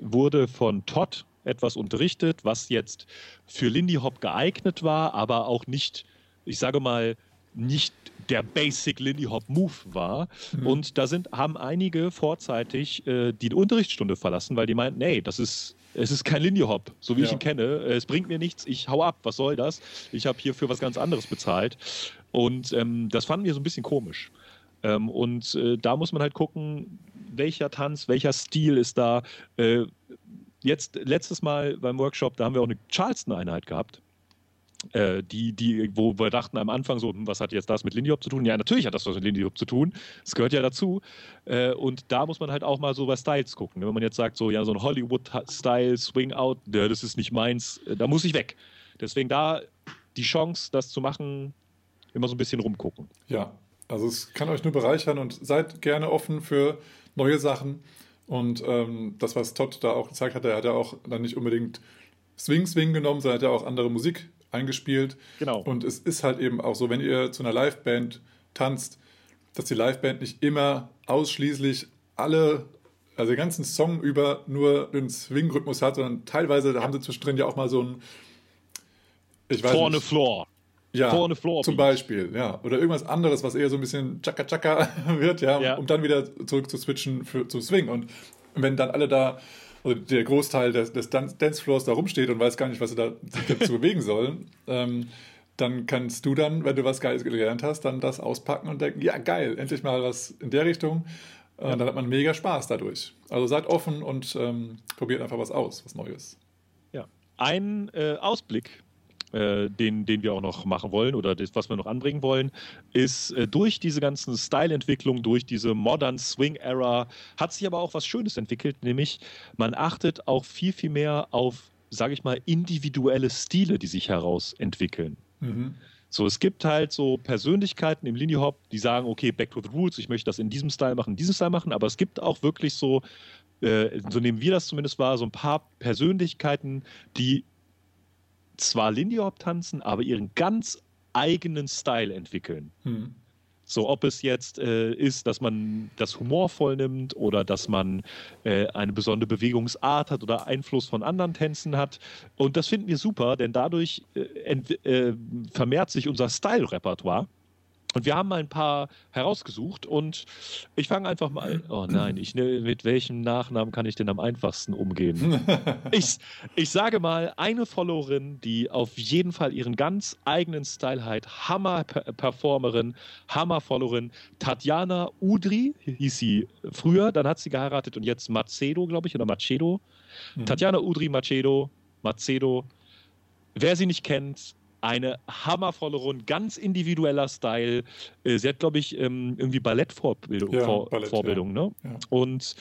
wurde von Todd, etwas unterrichtet, was jetzt für Lindy Hop geeignet war, aber auch nicht, ich sage mal, nicht der Basic Lindy Hop Move war. Mhm. Und da sind, haben einige vorzeitig äh, die Unterrichtsstunde verlassen, weil die meinten, nee, das ist, es ist kein Lindy Hop, so wie ja. ich ihn kenne. Es bringt mir nichts, ich hau ab, was soll das? Ich habe hier für was ganz anderes bezahlt. Und ähm, das fanden wir so ein bisschen komisch. Ähm, und äh, da muss man halt gucken, welcher Tanz, welcher Stil ist da. Äh, jetzt letztes Mal beim Workshop, da haben wir auch eine Charleston-Einheit gehabt. Äh, die, die, wo wir dachten am Anfang so, hm, was hat jetzt das mit Lindy Hop zu tun? Ja, natürlich hat das was mit Lindy Hop zu tun. Das gehört ja dazu. Äh, und da muss man halt auch mal so bei Styles gucken. Wenn man jetzt sagt, so, ja, so ein Hollywood-Style, Swing Out, ja, das ist nicht meins, äh, da muss ich weg. Deswegen da die Chance, das zu machen, immer so ein bisschen rumgucken. Ja, also es kann euch nur bereichern und seid gerne offen für neue Sachen. Und ähm, das, was Todd da auch gezeigt hat, er hat ja auch dann nicht unbedingt Swing Swing genommen, sondern hat ja auch andere Musik eingespielt. Genau. Und es ist halt eben auch so, wenn ihr zu einer Liveband tanzt, dass die Liveband nicht immer ausschließlich alle, also den ganzen Song über nur den Swing-Rhythmus hat, sondern teilweise haben sie zwischendrin ja auch mal so ein ich weiß Vorne nicht, Floor. Ja, Vorne Floor zum Beispiel, ja. Oder irgendwas anderes, was eher so ein bisschen Chaka Chaka wird, ja, ja. um dann wieder zurück zu switchen für, zu Swing. Und wenn dann alle da, also der Großteil des, des Dancefloors da rumsteht und weiß gar nicht, was sie da zu bewegen sollen, ähm, dann kannst du dann, wenn du was Geiles gelernt hast, dann das auspacken und denken, ja geil, endlich mal was in der Richtung. Und ja. dann hat man mega Spaß dadurch. Also seid offen und ähm, probiert einfach was aus, was Neues. Ja. Ein äh, Ausblick äh, den, den wir auch noch machen wollen oder das, was wir noch anbringen wollen, ist äh, durch diese ganzen Style-Entwicklungen, durch diese Modern Swing-Era, hat sich aber auch was Schönes entwickelt, nämlich man achtet auch viel, viel mehr auf, sage ich mal, individuelle Stile, die sich herausentwickeln. Mhm. So, es gibt halt so Persönlichkeiten im Lindy Hop, die sagen, okay, back to the roots, ich möchte das in diesem Style machen, in diesem Style machen, aber es gibt auch wirklich so, äh, so nehmen wir das zumindest wahr, so ein paar Persönlichkeiten, die zwar Lindy Hop tanzen, aber ihren ganz eigenen Style entwickeln. Hm. So, ob es jetzt äh, ist, dass man das humorvoll nimmt oder dass man äh, eine besondere Bewegungsart hat oder Einfluss von anderen Tänzen hat. Und das finden wir super, denn dadurch äh, äh vermehrt sich unser Style-Repertoire. Und wir haben mal ein paar herausgesucht und ich fange einfach mal. Oh nein, ich, mit welchem Nachnamen kann ich denn am einfachsten umgehen? ich, ich sage mal, eine Followerin, die auf jeden Fall ihren ganz eigenen Style hat, Hammer-Performerin, Hammer-Followerin, Tatjana Udri hieß sie früher, dann hat sie geheiratet und jetzt Macedo, glaube ich, oder Macedo. Mhm. Tatjana Udri Macedo, Macedo. Wer sie nicht kennt, eine hammervolle Runde, ganz individueller Style. Äh, sie hat, glaube ich, ähm, irgendwie Ballettvorbildung, ja, Vor Ballett, Vorbildung, ja. ne? Ja. Und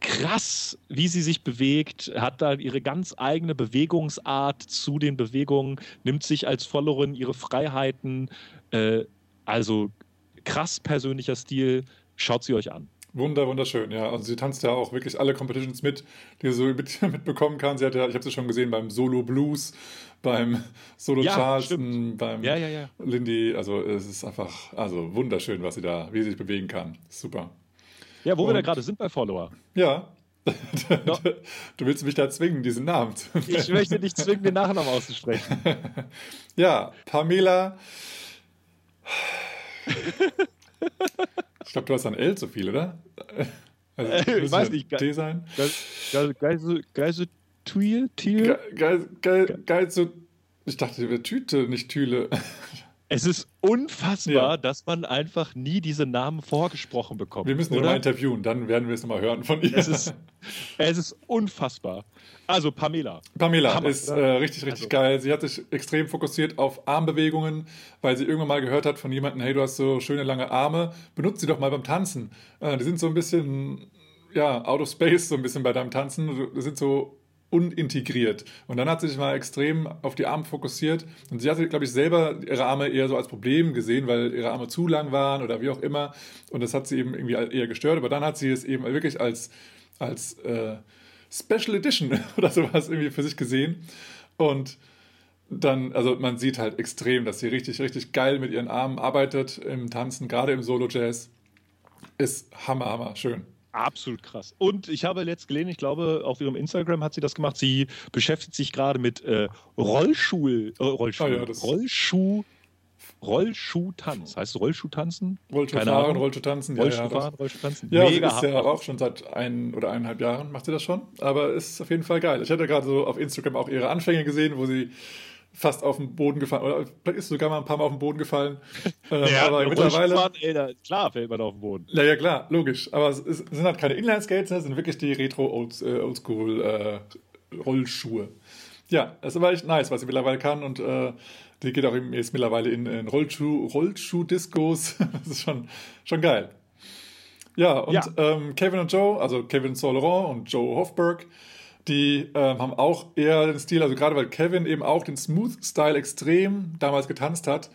krass, wie sie sich bewegt, hat da ihre ganz eigene Bewegungsart zu den Bewegungen, nimmt sich als Followerin ihre Freiheiten. Äh, also krass persönlicher Stil. Schaut sie euch an. Wunder, wunderschön, ja. Also sie tanzt ja auch wirklich alle Competitions mit, die sie so mit, mitbekommen kann. Sie hat ja, ich habe sie schon gesehen beim Solo Blues, beim Solo ja, Charleston, stimmt. beim ja, ja. Lindy. Also es ist einfach, also wunderschön, was sie da, wie sie sich bewegen kann. Super. Ja, wo Und, wir da gerade sind bei Follower. Ja. No. Du willst mich da zwingen, diesen Namen zu Ich möchte dich zwingen, den Nachnamen auszusprechen. ja, Pamela. Ich glaube, du hast ein L zu viel, oder? Also, äh, ich weiß nicht. T sein? Geise Thuil? Thiel? Geise. Ich dachte, Tüte, nicht Thüle. Es ist unfassbar, ja. dass man einfach nie diese Namen vorgesprochen bekommt. Wir müssen ihn mal interviewen, dann werden wir es nochmal hören von ihr. Es ist, es ist unfassbar. Also Pamela. Pamela Hammer, ist äh, richtig, richtig also. geil. Sie hat sich extrem fokussiert auf Armbewegungen, weil sie irgendwann mal gehört hat von jemandem, hey, du hast so schöne lange Arme, benutzt sie doch mal beim Tanzen. Äh, die sind so ein bisschen, ja, out of space, so ein bisschen bei deinem Tanzen. Die sind so unintegriert. Und dann hat sie sich mal extrem auf die Arme fokussiert. Und sie hatte, glaube ich, selber ihre Arme eher so als Problem gesehen, weil ihre Arme zu lang waren oder wie auch immer. Und das hat sie eben irgendwie eher gestört. Aber dann hat sie es eben wirklich als, als äh, Special Edition oder sowas irgendwie für sich gesehen. Und dann, also man sieht halt extrem, dass sie richtig, richtig geil mit ihren Armen arbeitet im Tanzen, gerade im Solo-Jazz. Ist hammer, hammer, schön. Absolut krass. Und ich habe jetzt gelesen, ich glaube, auf ihrem Instagram hat sie das gemacht. Sie beschäftigt sich gerade mit äh, Rollschuh, äh, Rollschuh, oh ja, Rollschuh, Rollschuhtanz. Heißt es Rollschuhtanzen? Rollschuhfahren, Rollschuhtanzen. Ja, Rollschuhfahren, ja, Rollschuhtanzen. Ja, Mega sie ist ja auch schon seit ein oder eineinhalb Jahren macht sie das schon. Aber ist auf jeden Fall geil. Ich hatte gerade so auf Instagram auch ihre Anfänge gesehen, wo sie fast auf den Boden gefallen. Oder vielleicht ist sogar mal ein paar Mal auf den Boden gefallen. Ähm, ja, aber mittlerweile. Ey, da, klar fällt man auf den Boden. Ja, ja, klar, logisch. Aber es, es sind halt keine Inline-Skates, es sind wirklich die Retro-Oldschool-Rollschuhe. Äh, ja, das war echt nice, was sie mittlerweile kann. Und äh, die geht auch jetzt mittlerweile in, in Rollschuh, Rollschuh-Discos. das ist schon, schon geil. Ja, und ja. Ähm, Kevin und Joe, also Kevin Saint Laurent und Joe Hofberg, die ähm, haben auch eher den Stil, also gerade weil Kevin eben auch den Smooth-Style extrem damals getanzt hat,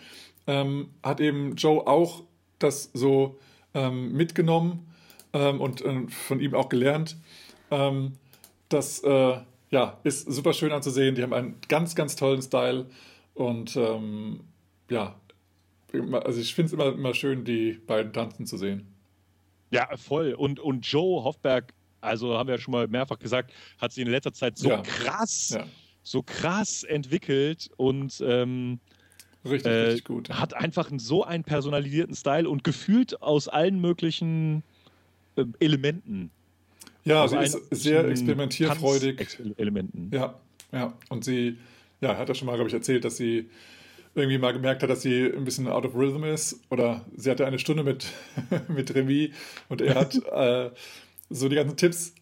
ähm, hat eben Joe auch das so ähm, mitgenommen ähm, und äh, von ihm auch gelernt. Ähm, das äh, ja, ist super schön anzusehen. Die haben einen ganz, ganz tollen Style und ähm, ja, also ich finde es immer, immer schön, die beiden tanzen zu sehen. Ja, voll. Und, und Joe Hoffberg, also haben wir ja schon mal mehrfach gesagt, hat sich in letzter Zeit so ja. krass, ja. so krass entwickelt und ähm, richtig, äh, richtig gut. Hat einfach so einen personalisierten Style und gefühlt aus allen möglichen äh, Elementen. Ja, also sie ist sehr experimentierfreudig. Elementen. Ja, ja. Und sie, ja, hat ja schon mal, glaube ich, erzählt, dass sie irgendwie mal gemerkt hat, dass sie ein bisschen out of rhythm ist. Oder sie hatte eine Stunde mit, mit Remy und er hat äh, so die ganzen Tipps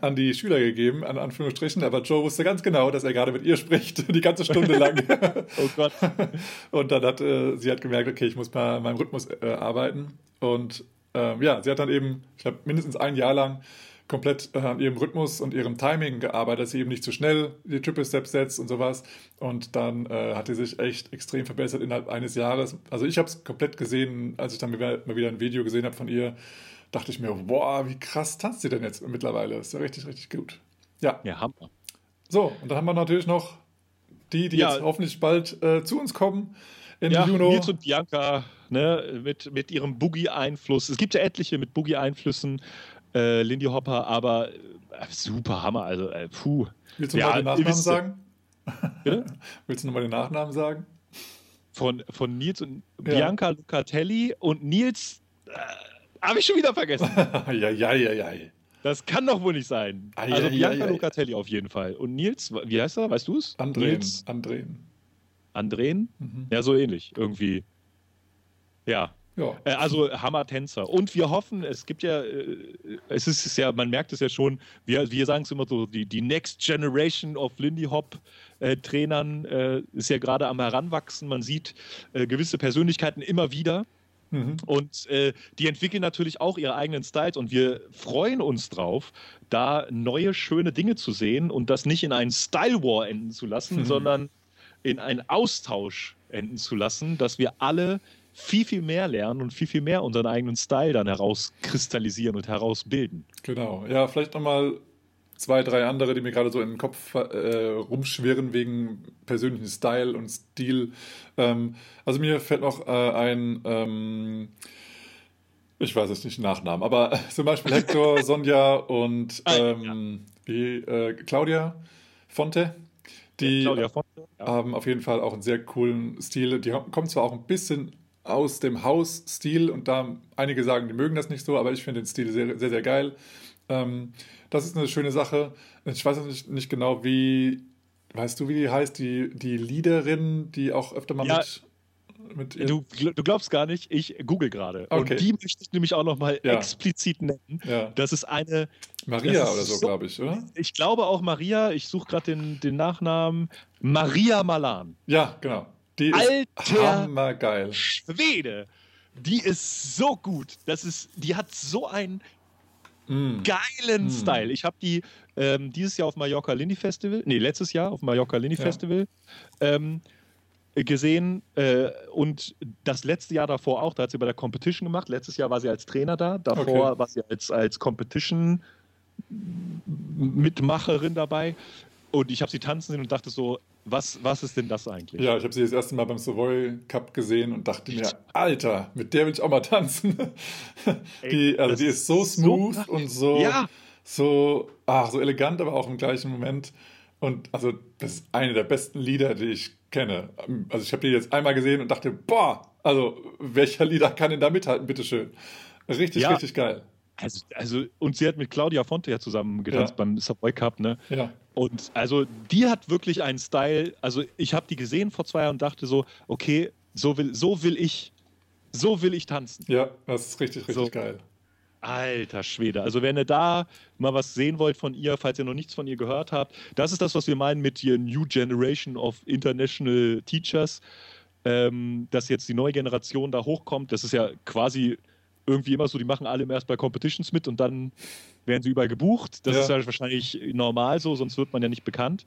an die Schüler gegeben, an Anführungsstrichen, aber Joe wusste ganz genau, dass er gerade mit ihr spricht, die ganze Stunde lang. oh Gott. Und dann hat äh, sie hat gemerkt, okay, ich muss mal meinem Rhythmus äh, arbeiten. Und ähm, ja, sie hat dann eben, ich glaube, mindestens ein Jahr lang komplett äh, an ihrem Rhythmus und ihrem Timing gearbeitet, dass sie eben nicht zu schnell die Triple Steps setzt und sowas. Und dann äh, hat sie sich echt extrem verbessert innerhalb eines Jahres. Also ich habe es komplett gesehen, als ich dann mal wieder ein Video gesehen habe von ihr, dachte ich mir, boah, wie krass tanzt sie denn jetzt mittlerweile? ist ja richtig, richtig gut. Ja. Ja, Hammer. So, und dann haben wir natürlich noch die, die ja. jetzt hoffentlich bald äh, zu uns kommen. In ja, Juno. Nils und Bianca ne, mit, mit ihrem Boogie-Einfluss. Es gibt ja etliche mit Boogie-Einflüssen äh, Lindy Hopper, aber äh, super Hammer. Also, äh, puh. Willst du ja, mal den Nachnamen sagen? Bitte? Willst du nochmal den Nachnamen sagen? Von, von Nils und ja. Bianca Lucatelli und Nils äh, habe ich schon wieder vergessen. ja, ja, ja, ja. Das kann doch wohl nicht sein. Ah, also Bianca ja, Lucatelli auf jeden Fall. Und Nils, wie heißt er? Weißt du es? Andreen. Andreen. Andreen? Mhm. Ja, so ähnlich irgendwie. Ja. Ja. Äh, also Hammer-Tänzer. Und wir hoffen, es gibt ja, äh, es ist ja, man merkt es ja schon, wir, wir sagen es immer so, die, die Next Generation of Lindy Hop-Trainern äh, ist ja gerade am Heranwachsen. Man sieht gewisse Persönlichkeiten immer wieder. Mhm. Und äh, die entwickeln natürlich auch ihre eigenen Styles und wir freuen uns drauf, da neue, schöne Dinge zu sehen und das nicht in einen Style War enden zu lassen, mhm. sondern in einen Austausch enden zu lassen, dass wir alle viel, viel mehr lernen und viel, viel mehr unseren eigenen Style dann herauskristallisieren und herausbilden. Genau. Ja, vielleicht nochmal zwei, drei andere, die mir gerade so in den Kopf äh, rumschwirren wegen persönlichen Style und Stil. Ähm, also mir fällt noch äh, ein, ähm, ich weiß jetzt nicht den Nachnamen, aber zum Beispiel Hector, Sonja und ah, ähm, wie, äh, Claudia Fonte. Die ja, Fonte, ja. haben auf jeden Fall auch einen sehr coolen Stil. Die kommen zwar auch ein bisschen aus dem Hausstil und da einige sagen, die mögen das nicht so, aber ich finde den Stil sehr, sehr, sehr geil. Ähm, das ist eine schöne Sache. Ich weiß nicht, nicht genau, wie, weißt du, wie die heißt, die, die Leaderin, die auch öfter mal ja. mit Du, du, glaubst gar nicht, ich google gerade. Okay. Und die möchte ich nämlich auch nochmal ja. explizit nennen. Ja. Das ist eine. Maria oder so, so glaube ich, oder? Ich glaube auch Maria. Ich suche gerade den, den Nachnamen. Maria Malan. Ja, genau. Die Alter hammergeil. Schwede. Die ist so gut. Das ist, die hat so einen mm. geilen mm. Style. Ich habe die ähm, dieses Jahr auf Mallorca Lindy Festival, nee, letztes Jahr auf Mallorca Lindy ja. Festival ähm, gesehen äh, und das letzte Jahr davor auch, da hat sie bei der Competition gemacht. Letztes Jahr war sie als Trainer da, davor okay. war sie als, als Competition Mitmacherin dabei. Und ich habe sie tanzen sehen und dachte so, was, was ist denn das eigentlich? Ja, ich habe sie das erste Mal beim Savoy Cup gesehen und dachte mir, Alter, mit der will ich auch mal tanzen. Die, also die ist so smooth so und so, ja. so, ach, so elegant, aber auch im gleichen Moment. Und also, das ist eine der besten Lieder, die ich kenne. Also, ich habe die jetzt einmal gesehen und dachte, boah, also, welcher Lieder kann denn da mithalten, bitteschön? Richtig, ja. richtig geil. Also, also, und sie hat mit Claudia Fonte ja zusammen getanzt ja. beim Savoy Cup, ne? Ja. Und also die hat wirklich einen Style, also ich habe die gesehen vor zwei Jahren und dachte so, okay, so will, so will ich, so will ich tanzen. Ja, das ist richtig, richtig so. geil. Alter Schwede. Also wenn ihr da mal was sehen wollt von ihr, falls ihr noch nichts von ihr gehört habt, das ist das, was wir meinen mit hier New Generation of International Teachers, ähm, dass jetzt die neue Generation da hochkommt. Das ist ja quasi irgendwie immer so, die machen alle erst bei Competitions mit und dann werden sie überall gebucht. Das ja. ist ja wahrscheinlich normal so, sonst wird man ja nicht bekannt.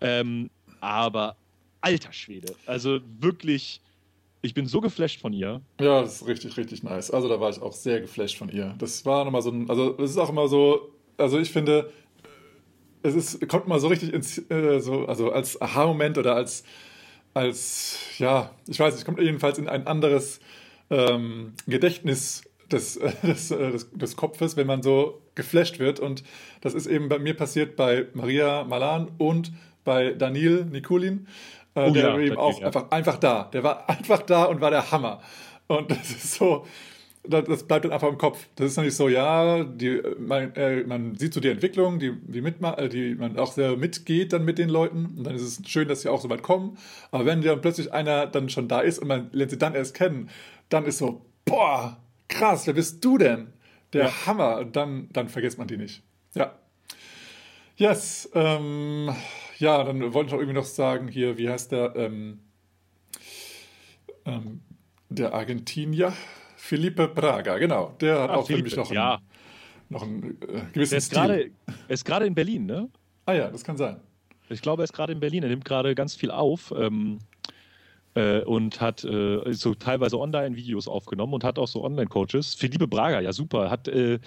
Ähm, aber alter Schwede, also wirklich Ich bin so geflasht von ihr. Ja, das ist richtig, richtig nice. Also da war ich auch sehr geflasht von ihr. Das war nochmal so ein, also es ist auch immer so, also ich finde, es ist, kommt mal so richtig ins, äh, so, also als Aha-Moment oder als, als, ja, ich weiß nicht, kommt jedenfalls in ein anderes ähm, Gedächtnis des, äh, des, äh, des, des, Kopfes, wenn man so geflasht wird. Und das ist eben bei mir passiert bei Maria Malan und bei Daniel Nikulin. Äh, oh, der ja, eben auch ja. einfach, einfach da. Der war einfach da und war der Hammer. Und das ist so, das bleibt dann einfach im Kopf. Das ist nicht so, ja, die, man, äh, man sieht so die Entwicklung, die, die, mitma äh, die man auch sehr mitgeht dann mit den Leuten. Und dann ist es schön, dass sie auch so weit kommen. Aber wenn dann plötzlich einer dann schon da ist und man lernt sie dann erst kennen, dann ist so, boah, krass, wer bist du denn? Der ja. Hammer. Und dann, dann vergisst man die nicht. Ja. Yes. Ähm, ja, dann wollte ich auch irgendwie noch sagen, hier, wie heißt der? Ähm, ähm, der Argentinier. Felipe Braga, genau. Der hat ah, auch Felipe, für mich noch einen, ja. noch einen äh, gewissen der ist Stil. Grade, er ist gerade in Berlin, ne? Ah ja, das kann sein. Ich glaube, er ist gerade in Berlin. Er nimmt gerade ganz viel auf ähm, äh, und hat äh, so teilweise Online-Videos aufgenommen und hat auch so Online-Coaches. Felipe Braga, ja super. Hat äh,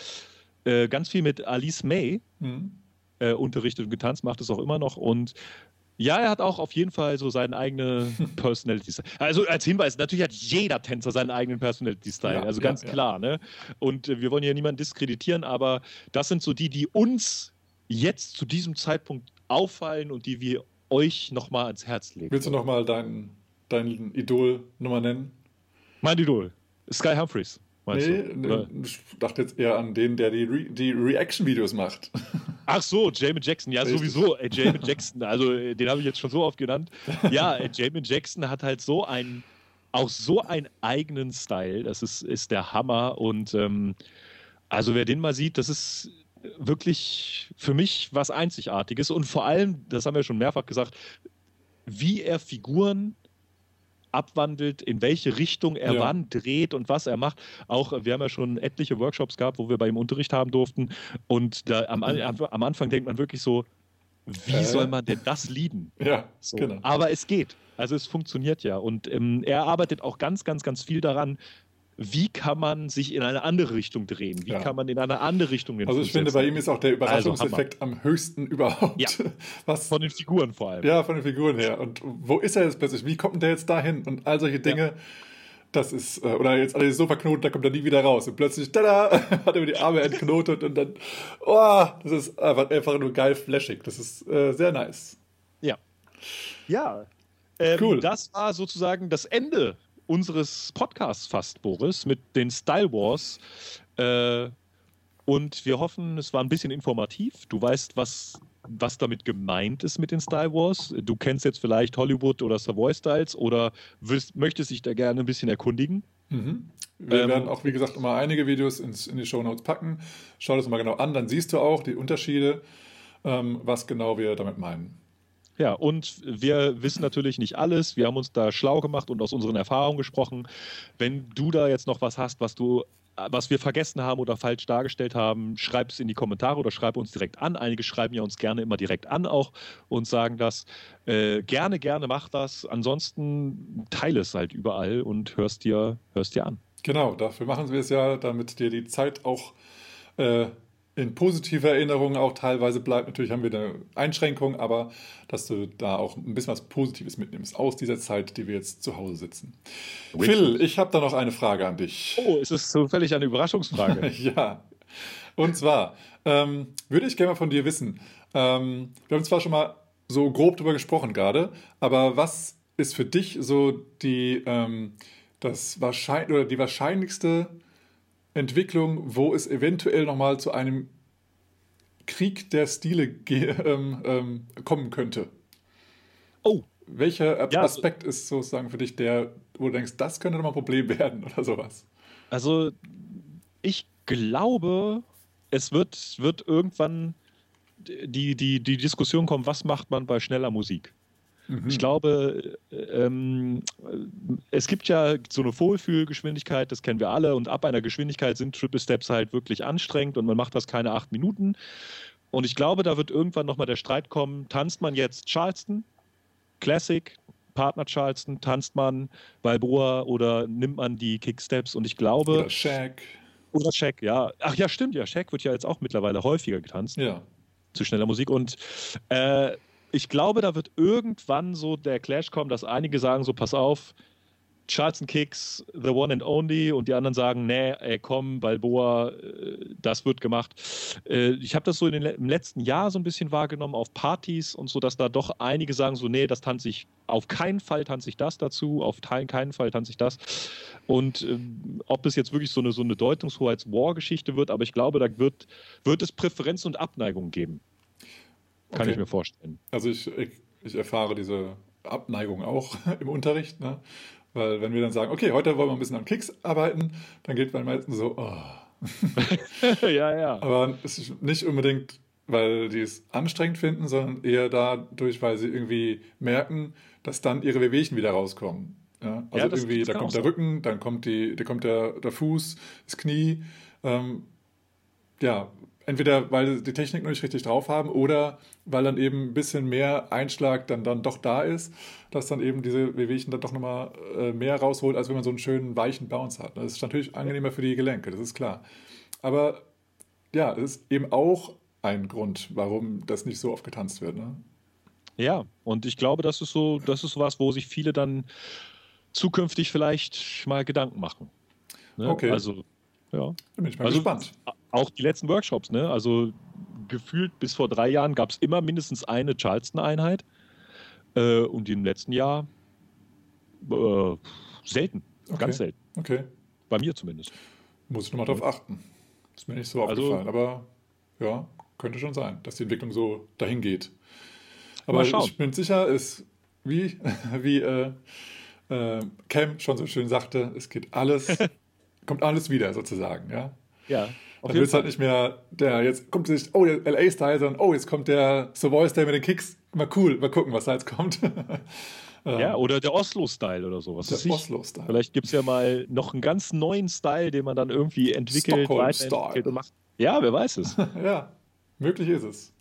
äh, ganz viel mit Alice May mhm. Äh, unterrichtet und getanzt, macht es auch immer noch. Und ja, er hat auch auf jeden Fall so seinen eigenen Personality-Style. Also als Hinweis, natürlich hat jeder Tänzer seinen eigenen Personality-Style, ja, also ganz ja, klar. Ja. Ne? Und äh, wir wollen ja niemanden diskreditieren, aber das sind so die, die uns jetzt zu diesem Zeitpunkt auffallen und die wir euch nochmal ans Herz legen. Willst du nochmal dein, dein Idol nochmal nennen? Mein Idol, Sky Humphreys. Nee, du, ich dachte jetzt eher an den, der die, Re die Reaction-Videos macht. Ach so, Jamin Jackson, ja Richtig. sowieso, ey, Jamin Jackson, also äh, den habe ich jetzt schon so oft genannt. Ja, ey, Jamin Jackson hat halt so einen, auch so einen eigenen Style, das ist, ist der Hammer und ähm, also wer den mal sieht, das ist wirklich für mich was Einzigartiges und vor allem, das haben wir schon mehrfach gesagt, wie er Figuren abwandelt, in welche Richtung er ja. wann dreht und was er macht. Auch wir haben ja schon etliche Workshops gehabt, wo wir bei ihm Unterricht haben durften. Und da am, am Anfang denkt man wirklich so, wie äh. soll man denn das lieben? Ja, so. genau. Aber es geht. Also es funktioniert ja. Und ähm, er arbeitet auch ganz, ganz, ganz viel daran, wie kann man sich in eine andere Richtung drehen? Wie ja. kann man in eine andere Richtung den Also ich finde, bei ihm ist auch der also Überraschungseffekt also, am höchsten überhaupt. Ja. Was, von den Figuren vor allem. Ja, von den Figuren her. Und wo ist er jetzt plötzlich? Wie kommt der jetzt dahin? Und all solche Dinge. Ja. Das ist, äh, oder jetzt alles so verknotet, da kommt er nie wieder raus. Und plötzlich, tada, hat er mir die Arme entknotet und dann, oh, das ist einfach, einfach nur geil flashig. Das ist äh, sehr nice. Ja. Ja. Ähm, cool. Das war sozusagen das Ende unseres Podcasts fast, Boris, mit den Style Wars. Äh, und wir hoffen, es war ein bisschen informativ. Du weißt, was, was damit gemeint ist mit den Style Wars. Du kennst jetzt vielleicht Hollywood oder Savoy Styles oder willst, möchtest dich da gerne ein bisschen erkundigen. Mhm. Wir ähm, werden auch, wie gesagt, immer einige Videos ins, in die Show Notes packen. Schau das mal genau an, dann siehst du auch die Unterschiede, ähm, was genau wir damit meinen. Ja, und wir wissen natürlich nicht alles. Wir haben uns da schlau gemacht und aus unseren Erfahrungen gesprochen. Wenn du da jetzt noch was hast, was du was wir vergessen haben oder falsch dargestellt haben, schreib es in die Kommentare oder schreib uns direkt an. Einige schreiben ja uns gerne immer direkt an auch und sagen das. Äh, gerne, gerne mach das. Ansonsten teile es halt überall und hörst dir, hörst dir an. Genau, dafür machen wir es ja, damit dir die Zeit auch äh, in positiver Erinnerung auch teilweise bleibt. Natürlich haben wir eine Einschränkung, aber dass du da auch ein bisschen was Positives mitnimmst aus dieser Zeit, die wir jetzt zu Hause sitzen. Richtig. Phil, ich habe da noch eine Frage an dich. Oh, ist es zufällig eine Überraschungsfrage? ja. Und zwar ähm, würde ich gerne mal von dir wissen. Ähm, wir haben zwar schon mal so grob darüber gesprochen gerade, aber was ist für dich so die, ähm, das wahrscheinlich, oder die wahrscheinlichste Entwicklung, wo es eventuell nochmal zu einem Krieg der Stile ähm, ähm, kommen könnte. Oh. Welcher ja, Aspekt ist sozusagen für dich der, wo du denkst, das könnte nochmal ein Problem werden oder sowas? Also, ich glaube, es wird, wird irgendwann die, die, die Diskussion kommen, was macht man bei schneller Musik? Mhm. Ich glaube, ähm, es gibt ja so eine Wohlfühlgeschwindigkeit, das kennen wir alle, und ab einer Geschwindigkeit sind Triple Steps halt wirklich anstrengend und man macht das keine acht Minuten. Und ich glaube, da wird irgendwann nochmal der Streit kommen, tanzt man jetzt Charleston, Classic, Partner Charleston, tanzt man Balboa oder nimmt man die Kicksteps und ich glaube. Oder Shaq. Oder Shaq, ja. Ach ja, stimmt, ja. Shaq wird ja jetzt auch mittlerweile häufiger getanzt. Ja. Zu schneller Musik. Und äh, ich glaube, da wird irgendwann so der Clash kommen, dass einige sagen: so, pass auf, Charleston Kicks, the one and only, und die anderen sagen, nee, ey, komm, Balboa, äh, das wird gemacht. Äh, ich habe das so den, im letzten Jahr so ein bisschen wahrgenommen auf Partys und so, dass da doch einige sagen so, nee, das tanze ich, auf keinen Fall tanze ich das dazu, auf keinen Fall tanze ich das. Und ähm, ob es jetzt wirklich so eine, so eine Deutungshoheits-War-Geschichte wird, aber ich glaube, da wird, wird es Präferenzen und Abneigungen geben. Kann okay. ich mir vorstellen. Also ich, ich, ich erfahre diese Abneigung auch im Unterricht. Ne? Weil wenn wir dann sagen, okay, heute wollen wir ein bisschen an Kicks arbeiten, dann geht man meistens so, oh. ja, ja. Aber es ist nicht unbedingt, weil die es anstrengend finden, sondern eher dadurch, weil sie irgendwie merken, dass dann ihre Wehwehchen wieder rauskommen. Ja? Also ja, das, irgendwie, das da kommt der Rücken, dann kommt, die, da kommt der, der Fuß, das Knie. Ähm, ja, entweder weil die Technik noch nicht richtig drauf haben oder weil dann eben ein bisschen mehr Einschlag dann, dann doch da ist, dass dann eben diese Wehwehchen dann doch nochmal äh, mehr rausholt, als wenn man so einen schönen weichen Bounce hat. Das ist natürlich angenehmer für die Gelenke, das ist klar. Aber ja, es ist eben auch ein Grund, warum das nicht so oft getanzt wird. Ne? Ja, und ich glaube, das ist so, das ist was, wo sich viele dann zukünftig vielleicht mal Gedanken machen. Ne? Okay. Also, ja. Da bin ich mal also, gespannt auch die letzten Workshops, ne? Also gefühlt bis vor drei Jahren gab es immer mindestens eine Charleston-Einheit. Äh, und im letzten Jahr äh, selten. Okay. Ganz selten. Okay. Bei mir zumindest. Muss ich nochmal drauf achten. Ist mir nicht so also, aufgefallen. Aber ja, könnte schon sein, dass die Entwicklung so dahin geht. Aber ich bin sicher, ist wie, wie äh, äh, Cam schon so schön sagte, es geht alles, kommt alles wieder sozusagen, ja. Ja. Auf dann willst halt nicht mehr der, jetzt kommt sich, oh, der LA-Style, sondern oh, jetzt kommt der Savoy-Style mit den Kicks. Mal cool, mal gucken, was da jetzt kommt. ja, oder der Oslo-Style oder sowas. Der Oslo-Style. Vielleicht gibt es ja mal noch einen ganz neuen Style, den man dann irgendwie entwickelt, weiterentwickelt macht. Ja, wer weiß es. ja, möglich ist es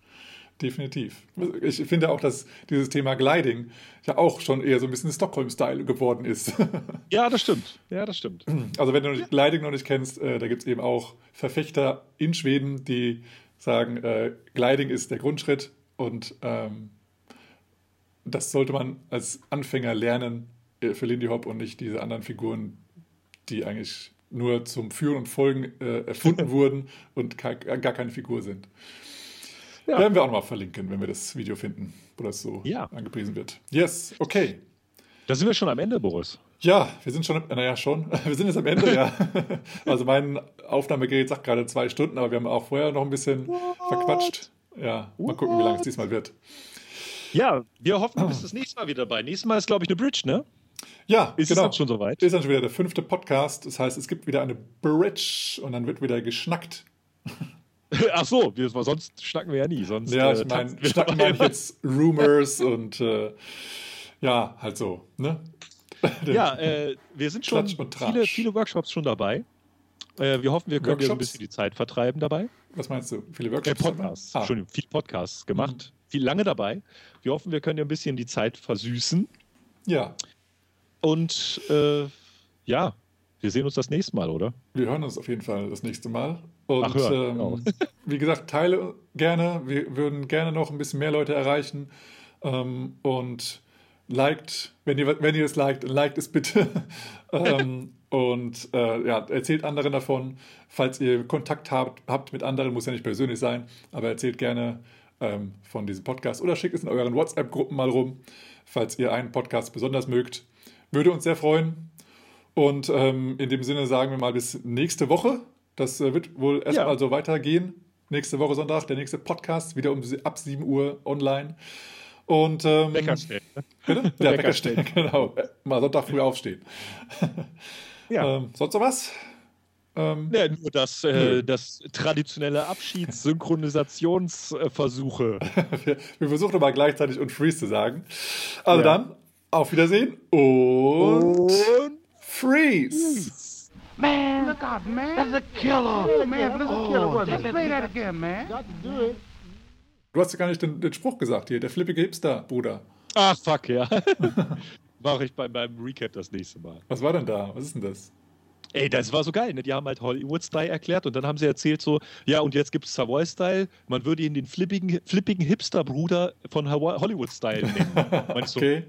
definitiv. Ich finde auch, dass dieses Thema Gliding ja auch schon eher so ein bisschen Stockholm-Style geworden ist. ja, das stimmt. Ja, das stimmt. Also wenn du ja. Gliding noch nicht kennst, äh, da gibt es eben auch Verfechter in Schweden, die sagen, äh, Gliding ist der Grundschritt und ähm, das sollte man als Anfänger lernen äh, für Lindy Hop und nicht diese anderen Figuren, die eigentlich nur zum Führen und Folgen äh, erfunden wurden und gar keine Figur sind. Ja. Werden wir auch noch mal verlinken, wenn wir das Video finden, wo das so ja. angepriesen wird. Yes, okay. Da sind wir schon am Ende, Boris. Ja, wir sind schon, naja, schon. Wir sind jetzt am Ende, ja. Also mein Aufnahmegerät sagt gerade zwei Stunden, aber wir haben auch vorher noch ein bisschen What? verquatscht. Ja, mal gucken, wie lange es diesmal wird. Ja, wir hoffen, du bist das nächste Mal wieder dabei. Nächstes Mal ist, glaube ich, eine Bridge, ne? Ja, ist genau. es schon soweit? Ist dann schon wieder der fünfte Podcast. Das heißt, es gibt wieder eine Bridge und dann wird wieder geschnackt. Ach so, wir, sonst schnacken wir ja nie. Sonst, ja, ich äh, meine, schnacken meine ich jetzt Rumors und äh, ja, halt so. Ne? ja, äh, wir sind schon viele, viele Workshops schon dabei. Äh, wir hoffen, wir können dir ein bisschen die Zeit vertreiben dabei. Was meinst du? Viele Workshops? Äh, Podcasts. Ah. Schon viele Podcasts gemacht. Mhm. Viel lange dabei. Wir hoffen, wir können dir ein bisschen die Zeit versüßen. Ja. Und äh, ja, wir sehen uns das nächste Mal, oder? Wir hören uns auf jeden Fall das nächste Mal. Und Ach, ähm, genau. wie gesagt, teile gerne. Wir würden gerne noch ein bisschen mehr Leute erreichen. Ähm, und liked, wenn ihr, wenn ihr es liked, liked es bitte. ähm, und äh, ja, erzählt anderen davon. Falls ihr Kontakt habt, habt mit anderen, muss ja nicht persönlich sein, aber erzählt gerne ähm, von diesem Podcast oder schickt es in euren WhatsApp-Gruppen mal rum, falls ihr einen Podcast besonders mögt. Würde uns sehr freuen. Und ähm, in dem Sinne sagen wir mal bis nächste Woche. Das äh, wird wohl erstmal ja. so weitergehen. Nächste Woche Sonntag, der nächste Podcast, wieder um ab 7 Uhr online. Und ähm, Wecker stellen. Bitte? Ja, Wecker stellen, genau. Mal Sonntag früh aufstehen. ja. Ähm, sonst noch was? Ähm, ja, nur das, äh, das traditionelle Abschieds-Synchronisationsversuche. wir, wir, versuchen mal gleichzeitig und Freeze zu sagen. Also ja. dann, auf Wiedersehen und, und Freeze! Man, look out, man. That's a killer. Oh, man, that's a killer. Oh, Let's play that again, man. Got to do it. Du hast ja gar nicht den, den Spruch gesagt hier, der flippige Hipster, Bruder. Ah, fuck, ja. mache ich bei meinem Recap das nächste Mal. Was war denn da? Was ist denn das? Ey, das war so geil. Ne? Die haben halt Hollywood-Style erklärt und dann haben sie erzählt so, ja, und jetzt gibt es Savoy-Style. Man würde ihn den flippigen, flippigen Hipster-Bruder von Hollywood-Style nennen. okay.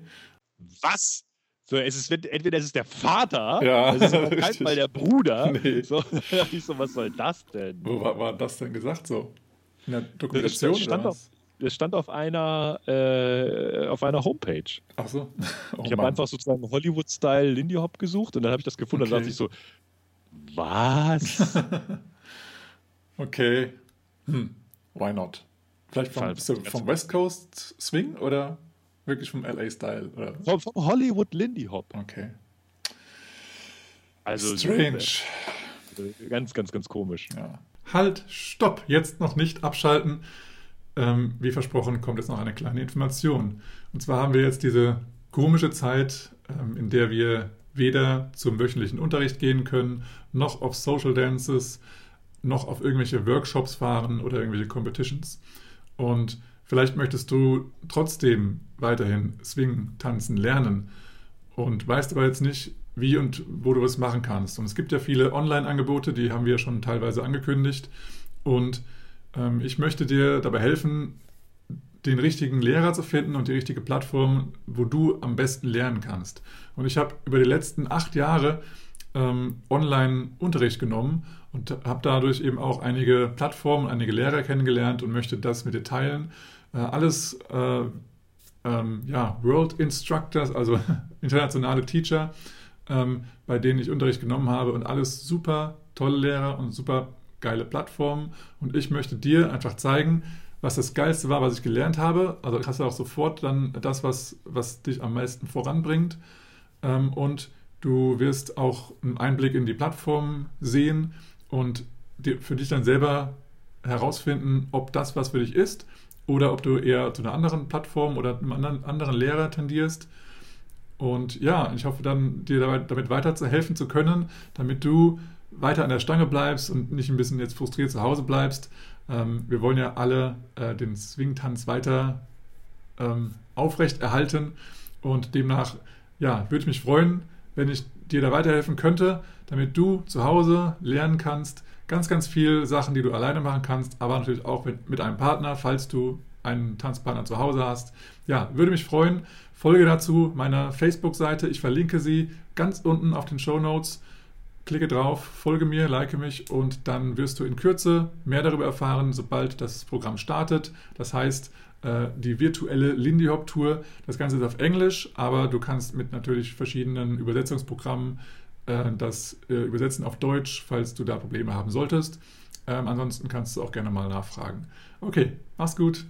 So, was? So, es ist, entweder es ist der Vater, ja, es ist auf keinen Fall der Bruder. Nee. So, ich so, was soll das denn? Wo war, war das denn gesagt so? In der Dokumentation? Das stand, auf, das stand auf einer, äh, auf einer Homepage. Ach so. Oh, ich habe einfach sozusagen Hollywood-Style Lindy Hop gesucht und dann habe ich das gefunden. Okay. Dann dachte ich so, was? okay. Hm. Why not? Vielleicht vom, vom West Coast Swing oder wirklich vom LA-Style? Vom, vom, Hollywood Lindy Hop. Okay. Also Strange. Ganz, ganz, ganz komisch. Ja. Halt, stopp, jetzt noch nicht abschalten. Ähm, wie versprochen kommt jetzt noch eine kleine Information. Und zwar haben wir jetzt diese komische Zeit, ähm, in der wir weder zum wöchentlichen Unterricht gehen können, noch auf Social Dances, noch auf irgendwelche Workshops fahren oder irgendwelche Competitions. Und vielleicht möchtest du trotzdem weiterhin Swing tanzen lernen und weißt aber jetzt nicht, wie und wo du es machen kannst. Und es gibt ja viele Online-Angebote, die haben wir schon teilweise angekündigt. Und ähm, ich möchte dir dabei helfen, den richtigen Lehrer zu finden und die richtige Plattform, wo du am besten lernen kannst. Und ich habe über die letzten acht Jahre ähm, Online-Unterricht genommen und habe dadurch eben auch einige Plattformen, einige Lehrer kennengelernt und möchte das mit dir teilen. Äh, alles äh, ähm, ja, World Instructors, also internationale Teacher, ähm, bei denen ich Unterricht genommen habe und alles super tolle Lehrer und super geile Plattformen. Und ich möchte dir einfach zeigen, was das Geilste war, was ich gelernt habe. Also hast du auch sofort dann das, was, was dich am meisten voranbringt. Ähm, und du wirst auch einen Einblick in die Plattform sehen und für dich dann selber herausfinden, ob das was für dich ist oder ob du eher zu einer anderen Plattform oder einem anderen, anderen Lehrer tendierst. Und ja, ich hoffe dann, dir damit weiterzuhelfen zu können, damit du weiter an der Stange bleibst und nicht ein bisschen jetzt frustriert zu Hause bleibst. Ähm, wir wollen ja alle äh, den Swing-Tanz weiter ähm, aufrecht und demnach ja, würde ich mich freuen, wenn ich dir da weiterhelfen könnte, damit du zu Hause lernen kannst. Ganz, ganz viele Sachen, die du alleine machen kannst, aber natürlich auch mit, mit einem Partner, falls du einen Tanzpartner zu Hause hast. Ja, würde mich freuen. Folge dazu meiner Facebook-Seite. Ich verlinke sie ganz unten auf den Show Notes. Klicke drauf, folge mir, like mich und dann wirst du in Kürze mehr darüber erfahren, sobald das Programm startet. Das heißt, äh, die virtuelle Lindy Hop Tour. Das Ganze ist auf Englisch, aber du kannst mit natürlich verschiedenen Übersetzungsprogrammen äh, das äh, übersetzen auf Deutsch, falls du da Probleme haben solltest. Ähm, ansonsten kannst du auch gerne mal nachfragen. Okay, mach's gut.